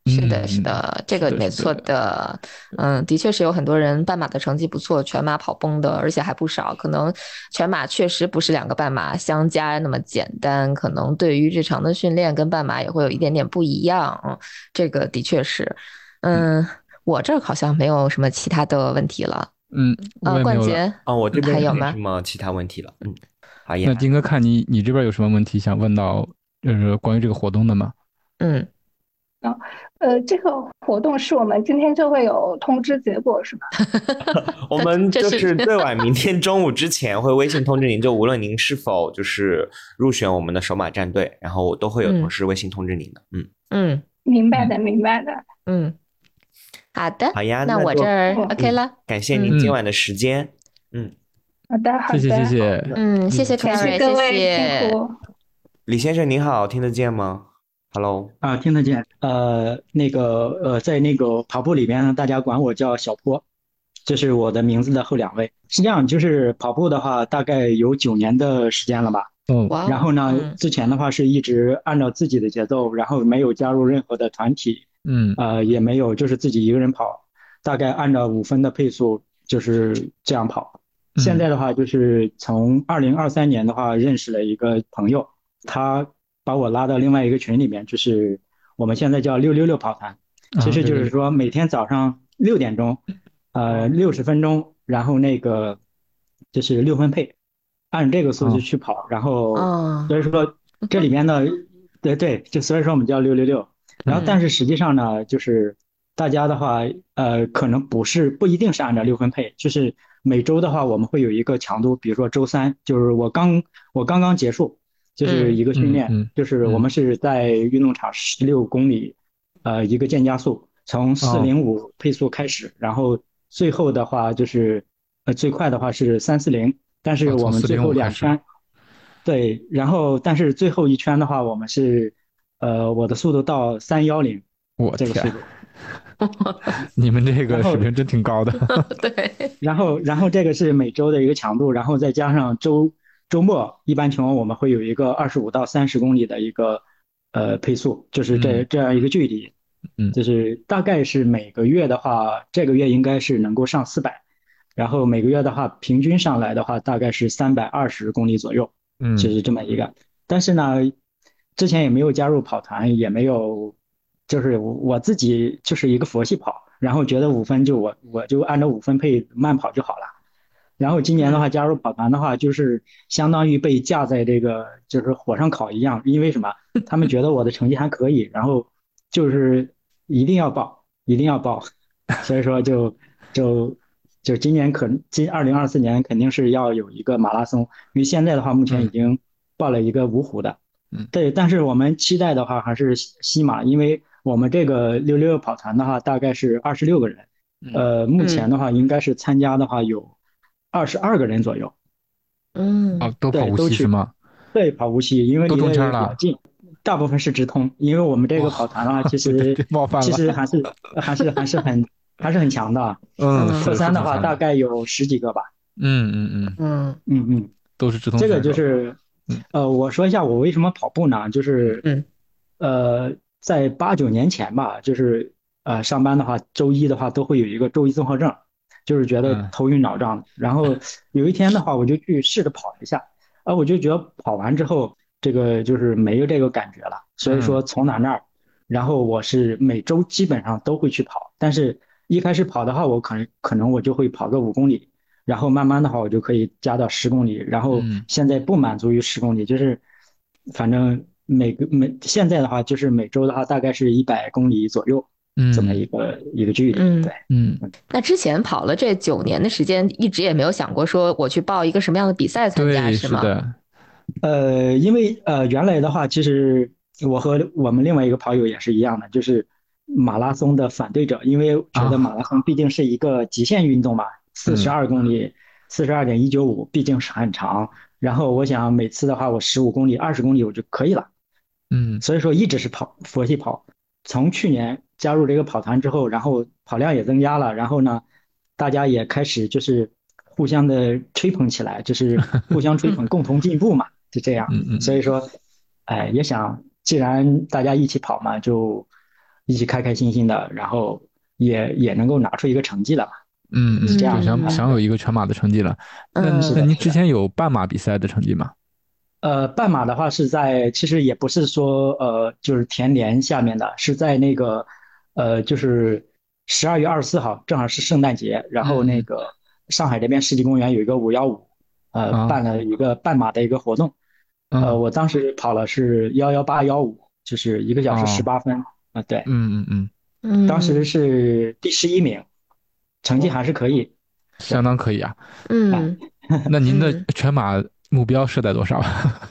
是的，是的，这个没错的。嗯，的确是有很多人半马的成绩不错，全马跑崩的，而且还不少。可能全马确实不是两个半马相加那么简单，可能对于日常的训练跟半马也会有一点点不一样。嗯，这个的确是，嗯。我这儿好像没有什么其他的问题了。嗯，啊，冠杰啊，我这边还有吗？什么其他问题了？嗯，好那丁哥，看你你这边有什么问题想问到，就是关于这个活动的吗？嗯，啊，呃，这个活动是我们今天就会有通知结果是吗？我们就是最晚明天中午之前会微信通知您，就无论您是否就是入选我们的首马战队，然后都会有同事微信通知您的。嗯嗯，明白的，明白的。嗯。好的，好呀，那我这儿 OK 了。感谢您今晚的时间，嗯，好的，好的，谢谢谢谢，嗯，谢谢 Carry，谢谢。李先生您好，听得见吗？Hello，啊，听得见。呃，那个呃，在那个跑步里边呢，大家管我叫小坡，这是我的名字的后两位。是这样，就是跑步的话，大概有九年的时间了吧。嗯，然后呢，之前的话是一直按照自己的节奏，然后没有加入任何的团体。嗯，呃，也没有，就是自己一个人跑，大概按照五分的配速就是这样跑。现在的话，就是从二零二三年的话认识了一个朋友，他把我拉到另外一个群里面，就是我们现在叫六六六跑团，其实就是说每天早上六点钟，呃，六十分钟，然后那个就是六分配，按这个速度去跑，然后所以说这里面呢，对对，就所以说我们叫六六六。然后，但是实际上呢，就是大家的话，呃，可能不是不一定是按照六分配，就是每周的话，我们会有一个强度，比如说周三，就是我刚我刚刚结束，就是一个训练，就是我们是在运动场十六公里，呃，一个渐加速，从四零五配速开始，然后最后的话就是呃最快的话是三四零，但是我们最后两圈，对，然后但是最后一圈的话，我们是呃我的速度到三幺零，我这个速度。你们这个水平真挺高的。对。然后，然后这个是每周的一个强度，然后再加上周周末，一般情况我们会有一个二十五到三十公里的一个呃配速，就是这这样一个距离。嗯。就是大概是每个月的话，这个月应该是能够上四百，然后每个月的话，平均上来的话，大概是三百二十公里左右。嗯。就是这么一个，但是呢，之前也没有加入跑团，也没有。就是我自己就是一个佛系跑，然后觉得五分就我我就按照五分配慢跑就好了。然后今年的话加入跑团的话，就是相当于被架在这个就是火上烤一样，因为什么？他们觉得我的成绩还可以，然后就是一定要报，一定要报，所以说就就就今年可今二零二四年肯定是要有一个马拉松，因为现在的话目前已经报了一个芜湖的，嗯，对，但是我们期待的话还是西马，因为。我们这个六六六跑团的话，大概是二十六个人，呃，目前的话应该是参加的话有二十二个人左右。嗯，哦，都跑无锡是吗？对，跑无锡，因为离得比较近，大部分是直通。因为我们这个跑团的话，其实其实还是还是还是很 还是很强的。嗯，特三的话大概有十几个吧。嗯嗯嗯嗯嗯嗯，都是直通。这个就是，呃，我说一下我为什么跑步呢？就是，嗯，呃。在八九年前吧，就是呃上班的话，周一的话都会有一个周一综合症，就是觉得头晕脑胀的。然后 有一天的话，我就去试着跑一下，啊，我就觉得跑完之后，这个就是没有这个感觉了。所以说从哪那儿，然后我是每周基本上都会去跑。但是一开始跑的话，我可能可能我就会跑个五公里，然后慢慢的话我就可以加到十公里。然后现在不满足于十公里，就是反正。每个每现在的话，就是每周的话，大概是一百公里左右，嗯，这么一个一个距离，嗯，对，嗯。那之前跑了这九年的时间，一直也没有想过说我去报一个什么样的比赛参加，是吗？的。呃，因为呃，原来的话，其实我和我们另外一个跑友也是一样的，就是马拉松的反对者，因为觉得马拉松毕竟是一个极限运动嘛，四十二公里，四十二点一九五，毕竟是很长。然后我想每次的话，我十五公里、二十公里我就可以了。嗯，所以说一直是跑佛系跑，从去年加入这个跑团之后，然后跑量也增加了，然后呢，大家也开始就是互相的吹捧起来，就是互相吹捧，共同进步嘛，就这样。所以说，哎，也想既然大家一起跑嘛，就一起开开心心的，然后也也能够拿出一个成绩来嘛。嗯嗯。这样想想有一个全马的成绩了。那那您之前有半马比赛的成绩吗？呃，半马的话是在，其实也不是说，呃，就是田联下面的，是在那个，呃，就是十二月二十四号，正好是圣诞节，然后那个上海这边世纪公园有一个五幺五，呃，办了一个半马的一个活动，呃，我当时跑了是幺幺八幺五，就是一个小时十八分，啊，对，嗯嗯嗯嗯，当时是第十一名，成绩还是可以，相当可以啊，嗯，那您的全马。目标设在多少？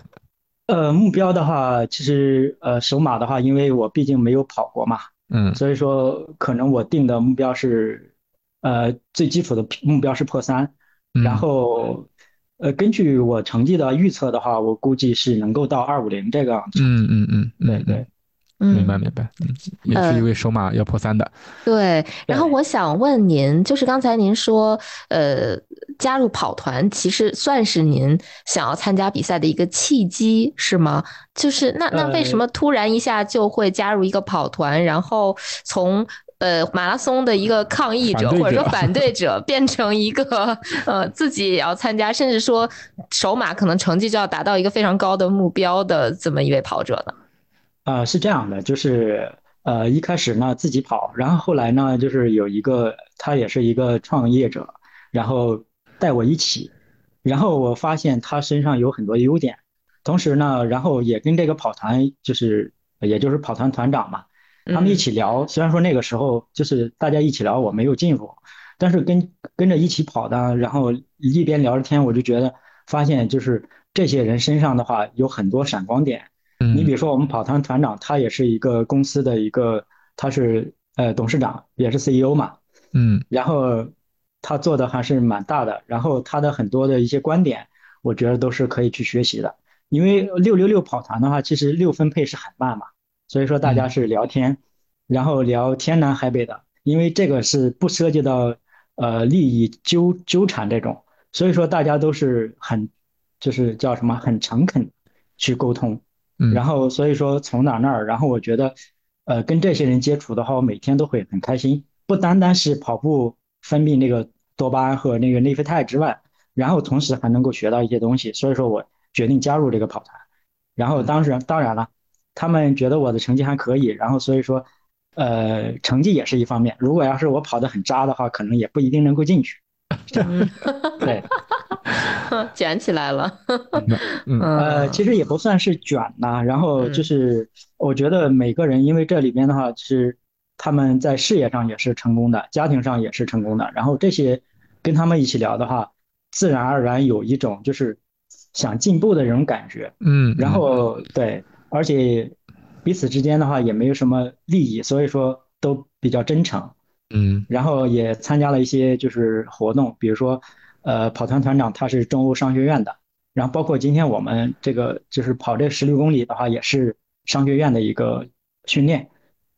呃，目标的话，其实呃，首马的话，因为我毕竟没有跑过嘛，嗯，所以说可能我定的目标是，呃，最基础的目标是破三，然后，呃，根据我成绩的预测的话，我估计是能够到二五零这个。嗯嗯嗯，对对。明白明白，嗯，也是一位首马要破三的。对，然后我想问您，就是刚才您说，呃，加入跑团其实算是您想要参加比赛的一个契机，是吗？就是那那为什么突然一下就会加入一个跑团，然后从呃马拉松的一个抗议者或者说反对者，变成一个呃自己也要参加，甚至说首马可能成绩就要达到一个非常高的目标的这么一位跑者呢？呃，是这样的，就是呃，一开始呢自己跑，然后后来呢，就是有一个他也是一个创业者，然后带我一起，然后我发现他身上有很多优点，同时呢，然后也跟这个跑团就是也就是跑团团长嘛，他们一起聊，虽然说那个时候就是大家一起聊，我没有进入，但是跟跟着一起跑的，然后一边聊着天，我就觉得发现就是这些人身上的话有很多闪光点。你比如说我们跑团团长，他也是一个公司的一个，他是呃董事长，也是 CEO 嘛。嗯，然后他做的还是蛮大的，然后他的很多的一些观点，我觉得都是可以去学习的。因为六六六跑团的话，其实六分配是很慢嘛，所以说大家是聊天，然后聊天南海北的，因为这个是不涉及到呃利益纠纠缠这种，所以说大家都是很就是叫什么很诚恳去沟通。然后，所以说从哪那儿，然后我觉得，呃，跟这些人接触的话，我每天都会很开心。不单单是跑步分泌那个多巴胺和那个内啡肽之外，然后同时还能够学到一些东西。所以说我决定加入这个跑团。然后当时当然了，他们觉得我的成绩还可以，然后所以说，呃，成绩也是一方面。如果要是我跑得很渣的话，可能也不一定能够进去。对。卷起来了，呃，其实也不算是卷呐。然后就是，我觉得每个人，因为这里边的话是他们在事业上也是成功的，家庭上也是成功的。然后这些跟他们一起聊的话，自然而然有一种就是想进步的这种感觉。嗯，然后对，而且彼此之间的话也没有什么利益，所以说都比较真诚。嗯，然后也参加了一些就是活动，比如说。呃，跑团团长他是中欧商学院的，然后包括今天我们这个就是跑这十六公里的话，也是商学院的一个训练，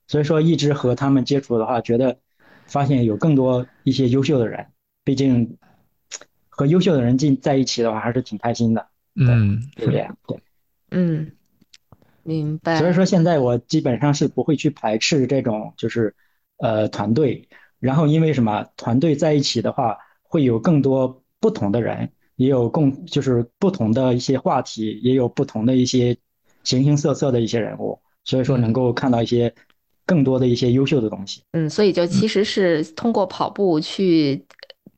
所以说一直和他们接触的话，觉得发现有更多一些优秀的人，毕竟和优秀的人进在一起的话，还是挺开心的。嗯，对不对？对，嗯，明白。所以说现在我基本上是不会去排斥这种就是呃团队，然后因为什么团队在一起的话。会有更多不同的人，也有共就是不同的一些话题，也有不同的一些形形色色的一些人物，所以说能够看到一些更多的一些优秀的东西。嗯，所以就其实是通过跑步去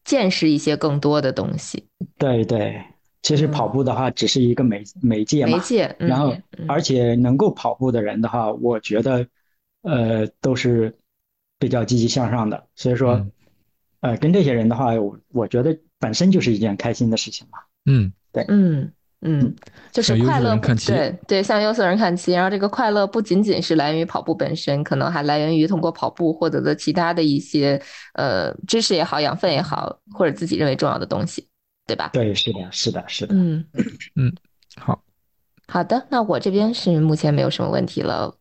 见识一些更多的东西。对对，其实跑步的话只是一个媒媒介嘛，媒介。然后而且能够跑步的人的话，我觉得呃都是比较积极向上的，所以说。呃，跟这些人的话，我我觉得本身就是一件开心的事情嘛。嗯，对，嗯嗯，就是快乐，对对，向优秀人看齐。然后这个快乐不仅仅是来源于跑步本身，可能还来源于通过跑步获得的其他的一些呃知识也好、养分也好，或者自己认为重要的东西，对吧？对，是的，是的，是的。嗯嗯，好好的，那我这边是目前没有什么问题了。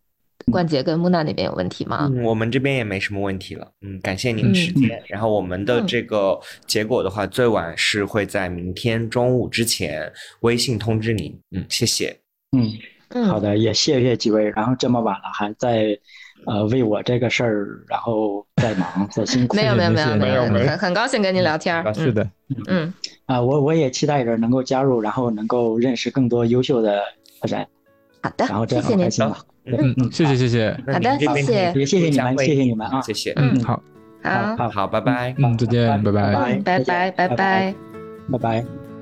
冠杰跟木娜那边有问题吗？嗯，我们这边也没什么问题了。嗯，感谢您的时间。然后我们的这个结果的话，最晚是会在明天中午之前微信通知您。嗯，谢谢。嗯，好的，也谢谢几位。然后这么晚了还在呃为我这个事儿，然后在忙在辛苦。没有没有没有没有，很很高兴跟您聊天。是的，嗯啊，我我也期待着能够加入，然后能够认识更多优秀的人。好的，然后这样很开心了。嗯嗯，谢谢谢谢，好的，谢谢，也谢谢你们，谢谢你们啊，谢谢，嗯，好，好，好，好，拜拜，嗯，再见，拜拜，拜拜，拜拜，拜拜。